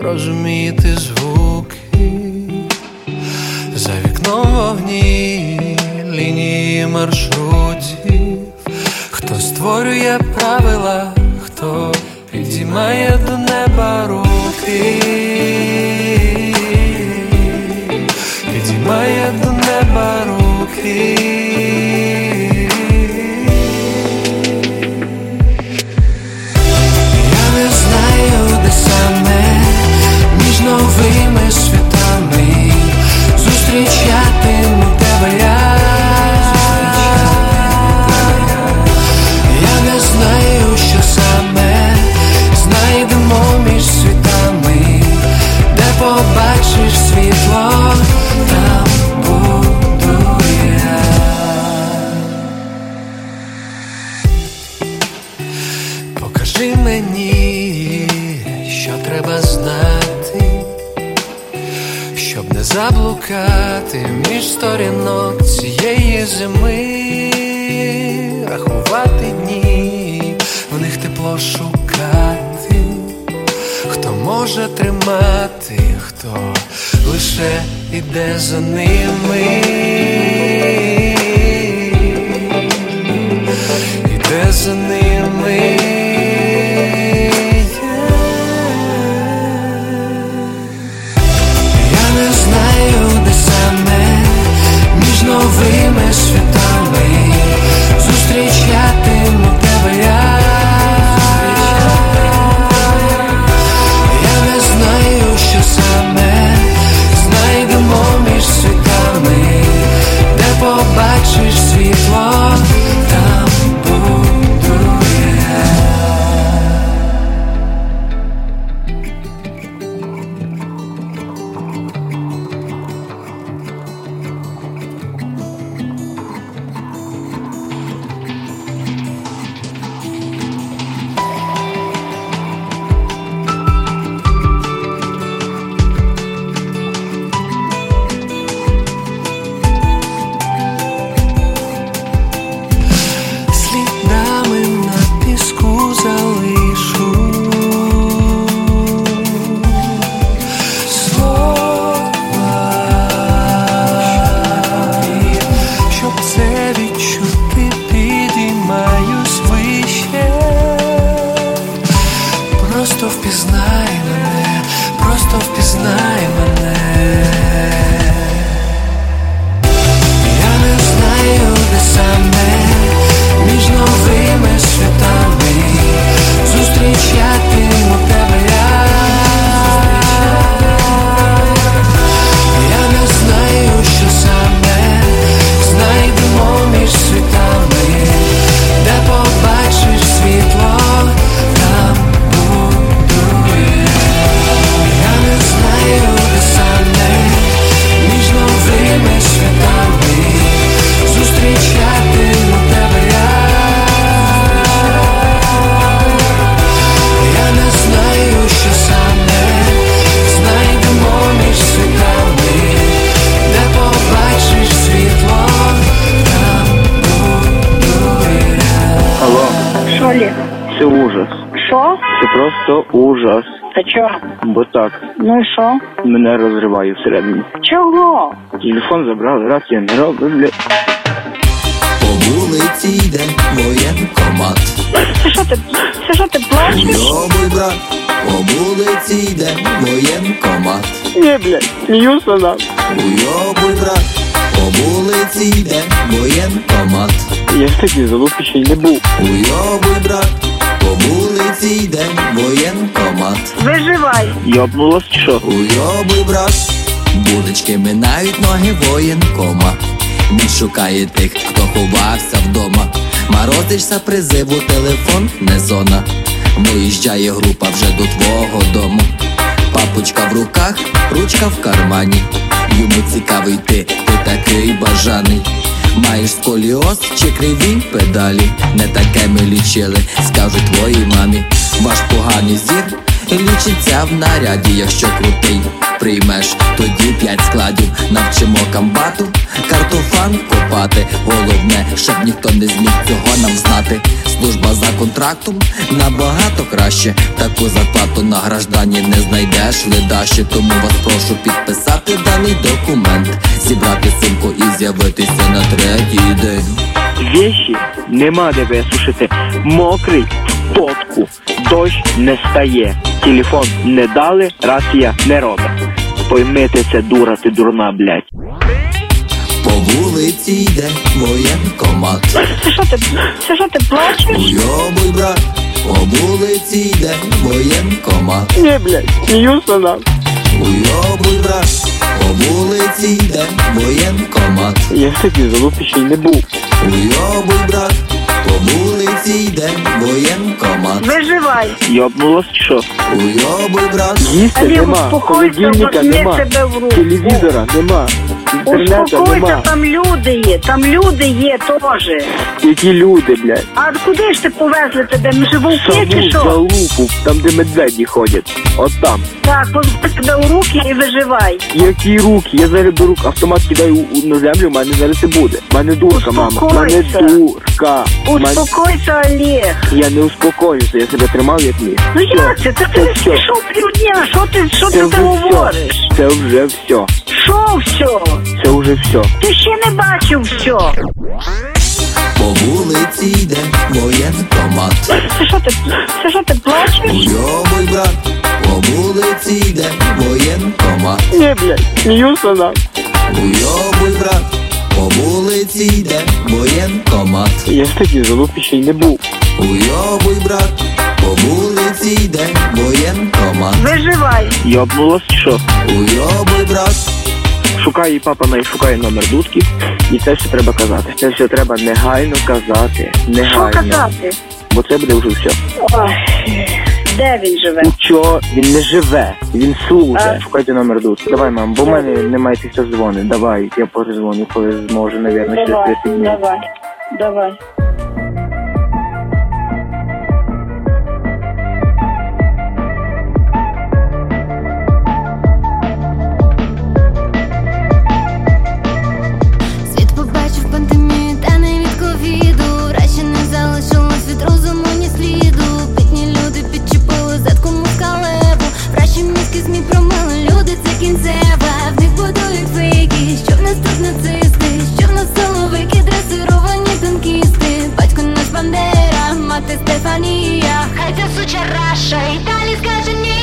розуміти звуки, за вікном вогні, лінії маршрутів, хто створює правила, хто підіймає до них. заблукати між сторінок цієї зими, рахувати дні, в них тепло шукати, хто може тримати, хто лише іде за ними, іде за ними.
середину. Чого?
Телефон забрали, раз я не роблю. бля.
По вулиці йде воєнкомат.
Це що ти? Це плачеш?
Добрий брат, по вулиці йде воєнкомат.
Ні, блядь, сміюся нам.
Уйобуй брат, по вулиці йде воєнкомат.
Я ж такий залупі ще й не був.
Уйобуй брат, по вулиці йде воєнкомат.
Виживай.
Йобнулось чи що?
Уйобуй брат булочки минають ноги воєнкома. Він шукає тих, хто ховався вдома. Морозишся призиву, телефон не зона. Виїжджає група вже до твого дому. Папочка в руках, ручка в кармані. Йому цікавий ти, ти такий бажаний. Маєш сколіоз чи криві педалі? Не таке ми лічили, скажу твоїй мамі. Ваш поганий зір лічиться в наряді, якщо крутий приймеш, тоді п'ять складів. Навчимо камбату, картофан копати. Головне, щоб ніхто не зміг цього нам знати. Служба за контрактом набагато краще. Таку зарплату на граждані не знайдеш ледаче. Тому вас прошу підписати даний документ, зібрати сумку і з'явитися на третій день.
Вещі нема де висушити. Мокрий в потку. Дощ не стає. Телефон не дали, рація не робить. Поймите це дура, ти дурна, блядь.
По вулиці йде воєнкомат.
Це що ти, це що ти плачеш?
Уйобуй, брат, по вулиці йде воєнкомат.
Ні, блядь, сміюся нам.
Уйобуй, брат, по вулиці йде воєнкомат.
Я в залупі не був.
Уйобуй, брат, по вулиці йде воєнкомат.
Виживай.
Йобнулась чи що?
Уйоби, брат.
Їсти
Олег,
нема,
успокойся,
холодильника
возьми
нема,
себе в руку.
телевізора нема,
Успокойся, там люди є, там люди є теж.
Які люди, блядь.
А куди ж ти повезли тебе? Ми ж вовки чи що?
залупу, там де медведі ходять. От там.
Так, позбудь себе у руки і виживай.
Які руки? Я зараз беру автомат кидаю у- на землю, в мене зараз і буде. В мене дурка, мама. В мене
Успокойся.
дурка. В мене-
Успокойся, Олег.
Я не успокоюся, я себе тримав як міг.
Ну як це? Та ти
Це все.
пішов півдня, що ти, що ти
вже
там
все.
говориш?
Це вже все.
Що все?
Це вже все.
Ти ще не бачив все.
По вулиці йде воєнкомат.
Це що ти, це що ти плачеш?
Уйобуй, брат, по вулиці йде воєнкомат.
Ні, блядь, сміюся нам.
Уйобуй, брат, по вулиці йде воєнкомат.
Я в такій залупі ще й не був.
Уйобуй, брат, по вулиці йде воєнкомат.
Виживай.
Йобнулась чи що?
Уйобуй, брат.
Шукає її папа най шукає номер дудки, і це все треба казати. Це все треба негайно казати.
Що
Негайно.
казати?
Бо це буде вже все.
Ой, де він живе?
Що він не живе, він служить. Шукайте номер дудки. Давай, мам, бо в мене немає після дзвони. Давай, я перезвоню, коли зможу, навірно, через
Давай,
30 днів.
давай, давай.
Кінцева. В них будують фейки, що в нас тут нацисти, що в нас соловики, дресировані танкісти. Батько наш Бандера, мати Стефанія. Хай ця суча раша і далі скаже ні.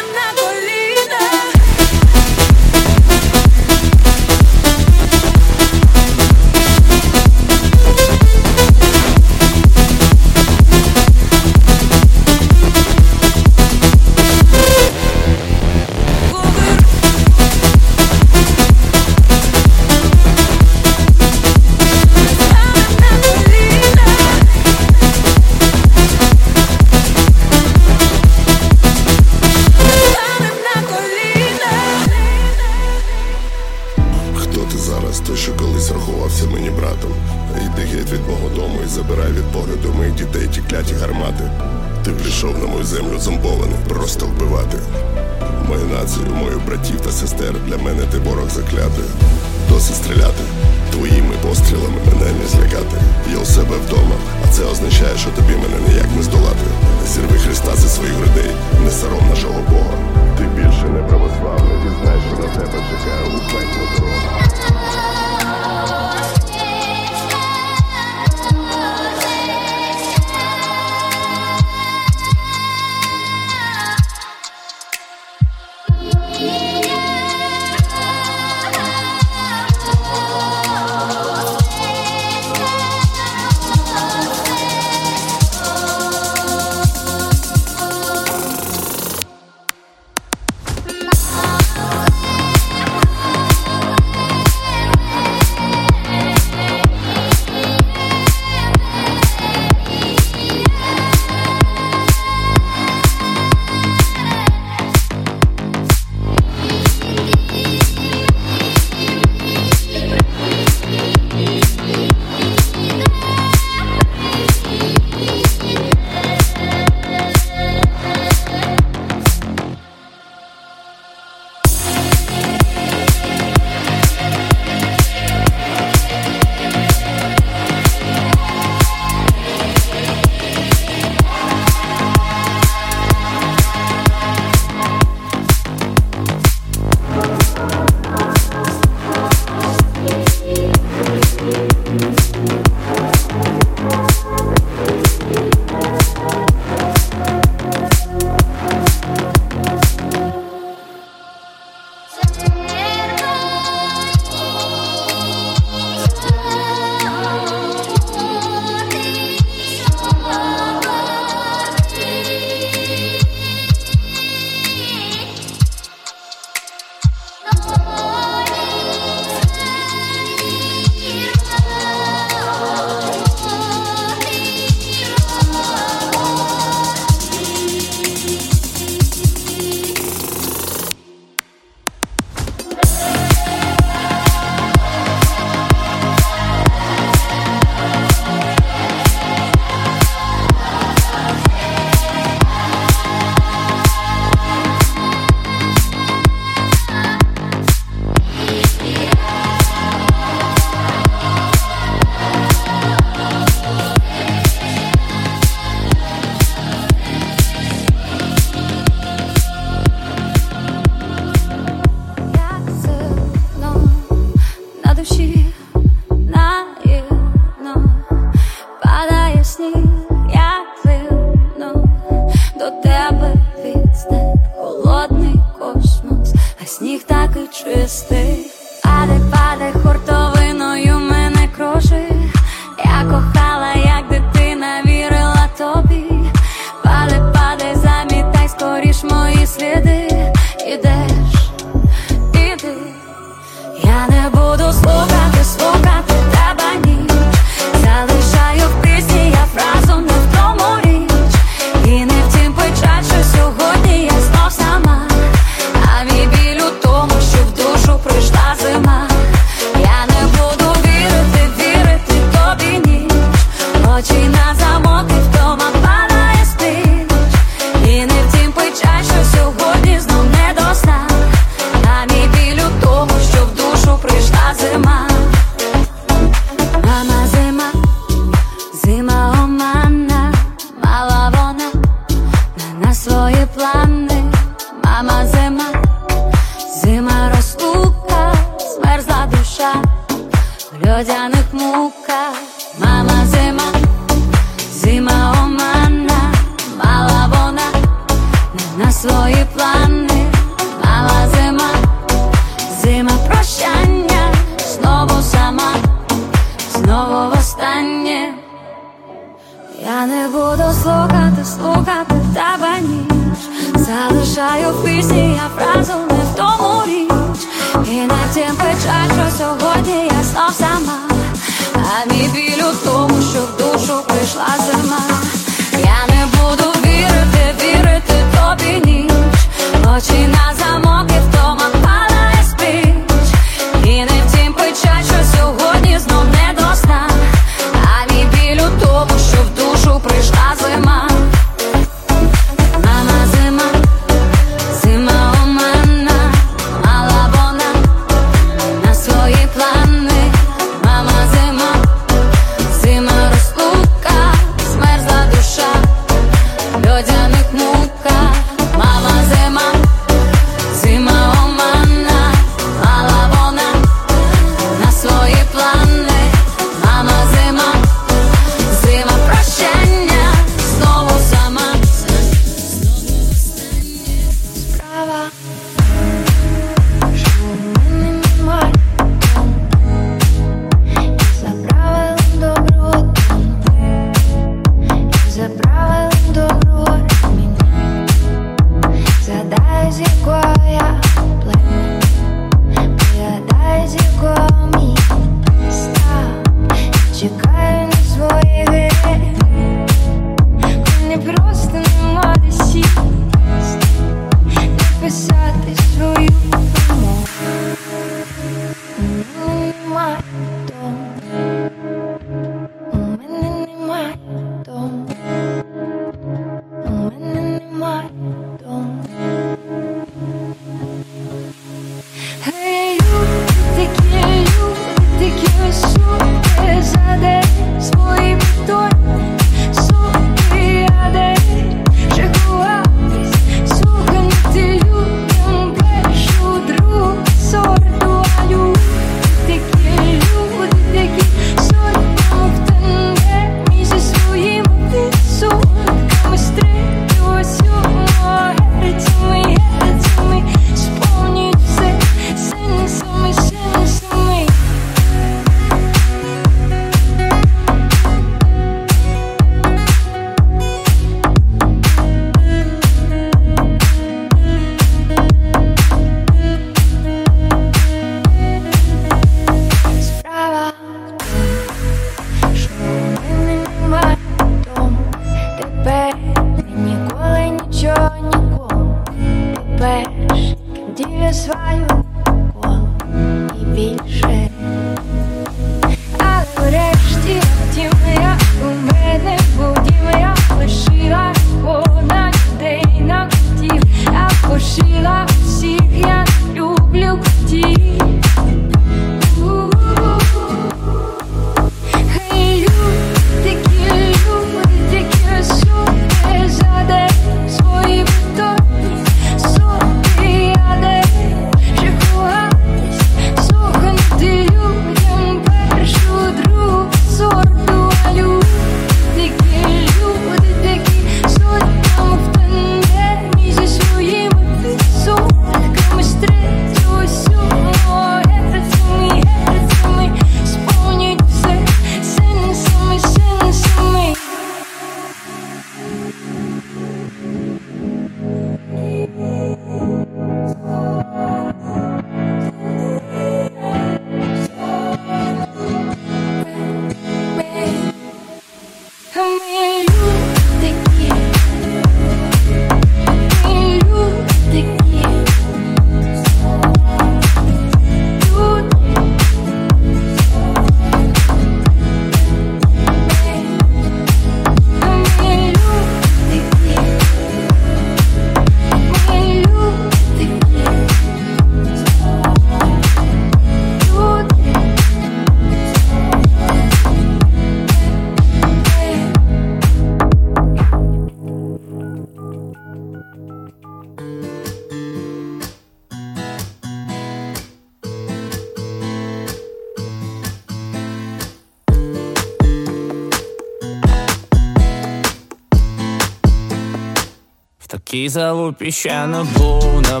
Ще не був, не.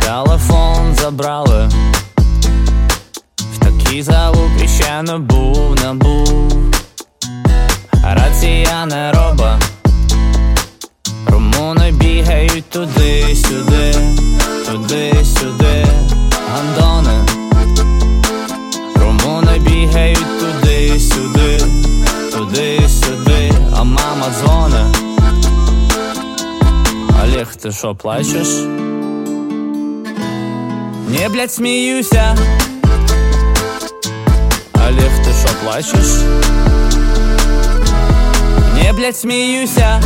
Телефон забрали. В такій залупі ще не був, не був. Рація не роба. Румуни бігають туди-сюди, туди-сюди, гандони. Румуни бігають туди-сюди, туди-сюди, а мама дзвоне. Олег, ти що, плачеш? Не, блядь, сміюся. Олег, ти що, плачеш? Не, блядь, сміюся.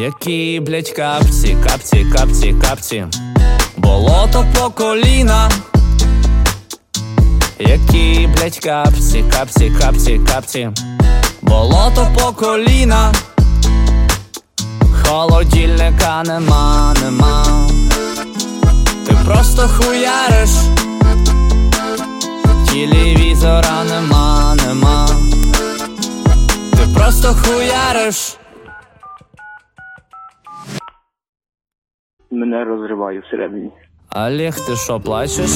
Які, блядь, капці, капці, капці, капці, болото по коліна. Які, блядь, капці, капці, капці, капці, болото по коліна. Холодильника нема, нема. Ти просто хуяриш. Телевізора нема, нема. Ти просто хуяриш.
Мене розриває всередині.
Олег, ти що, плачеш?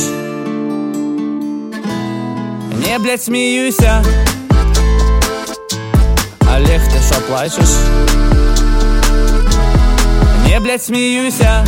Не, блядь, сміюся. Олег, ти що, плачеш? Не, блядь, сміюся.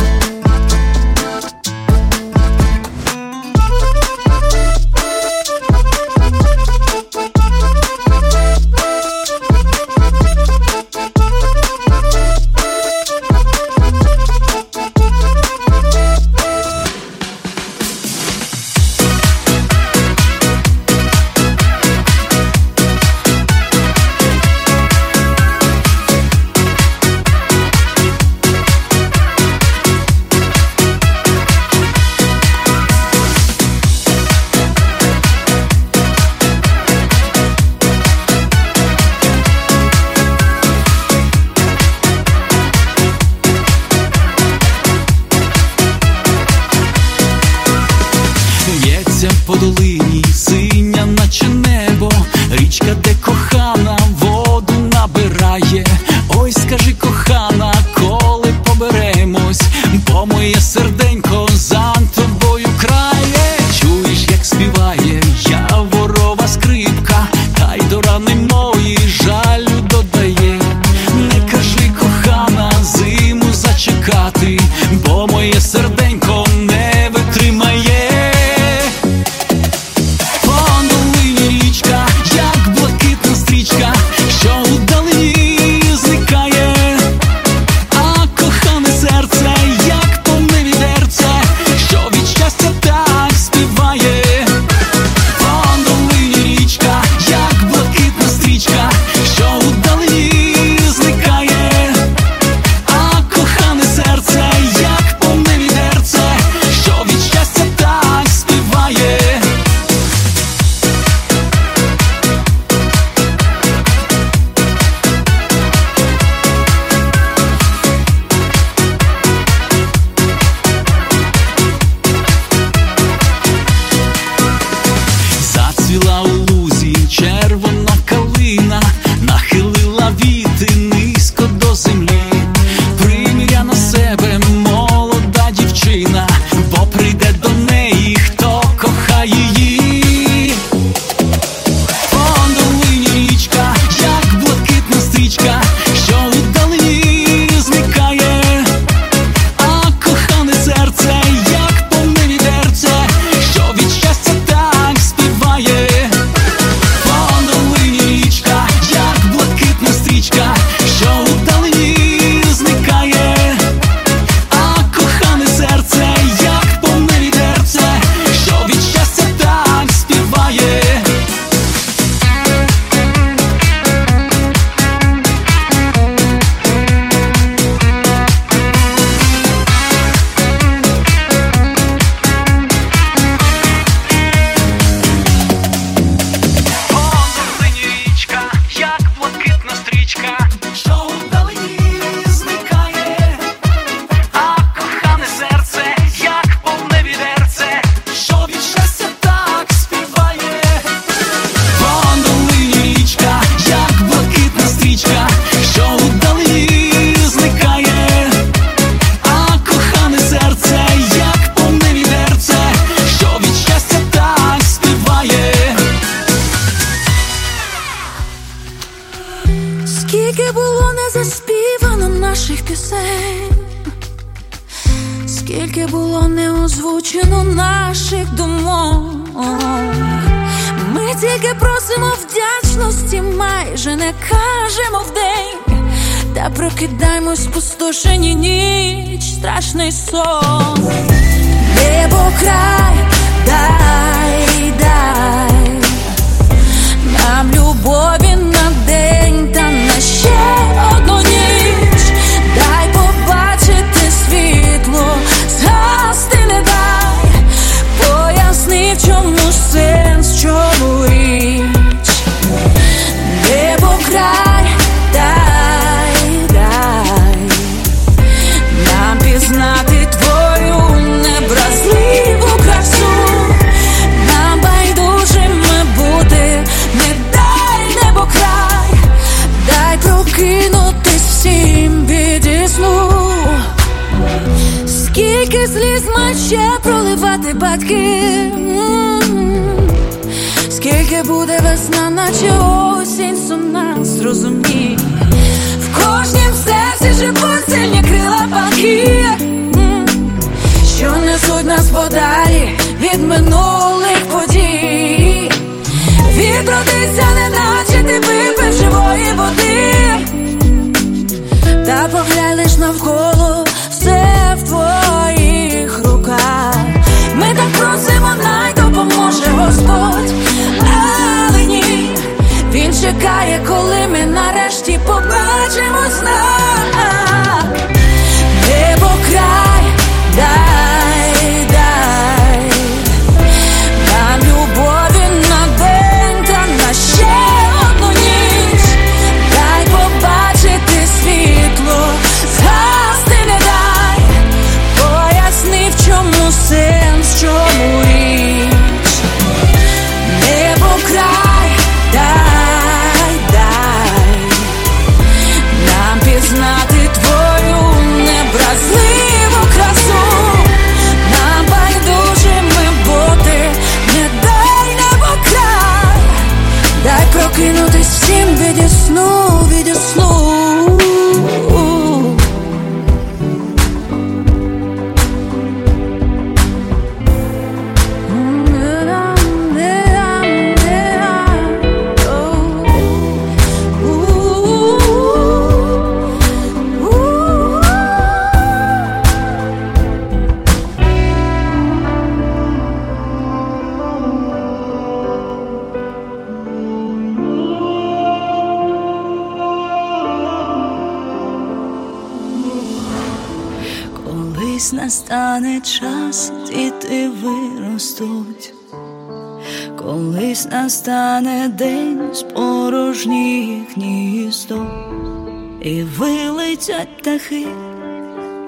птахи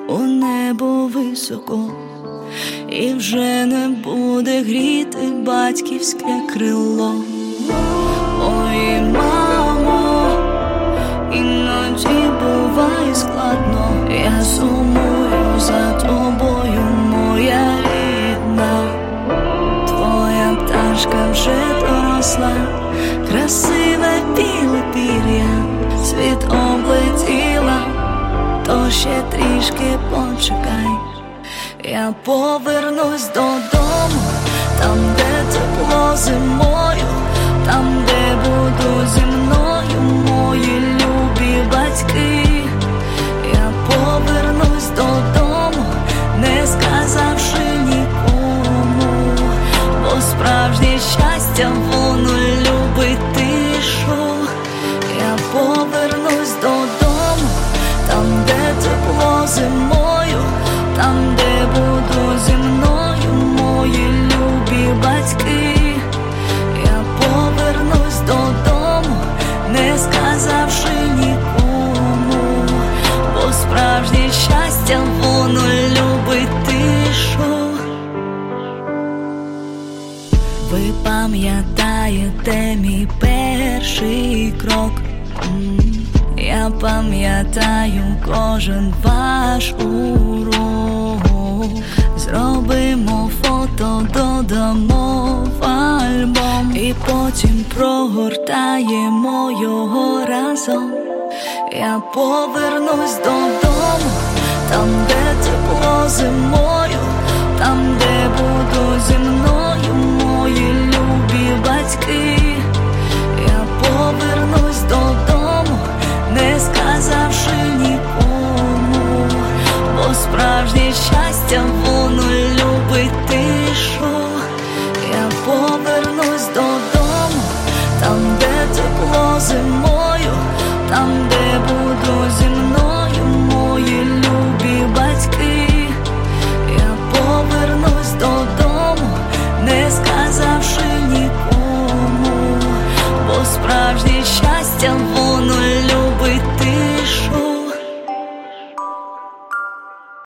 у небо високо, і вже не буде гріти батьківське крило.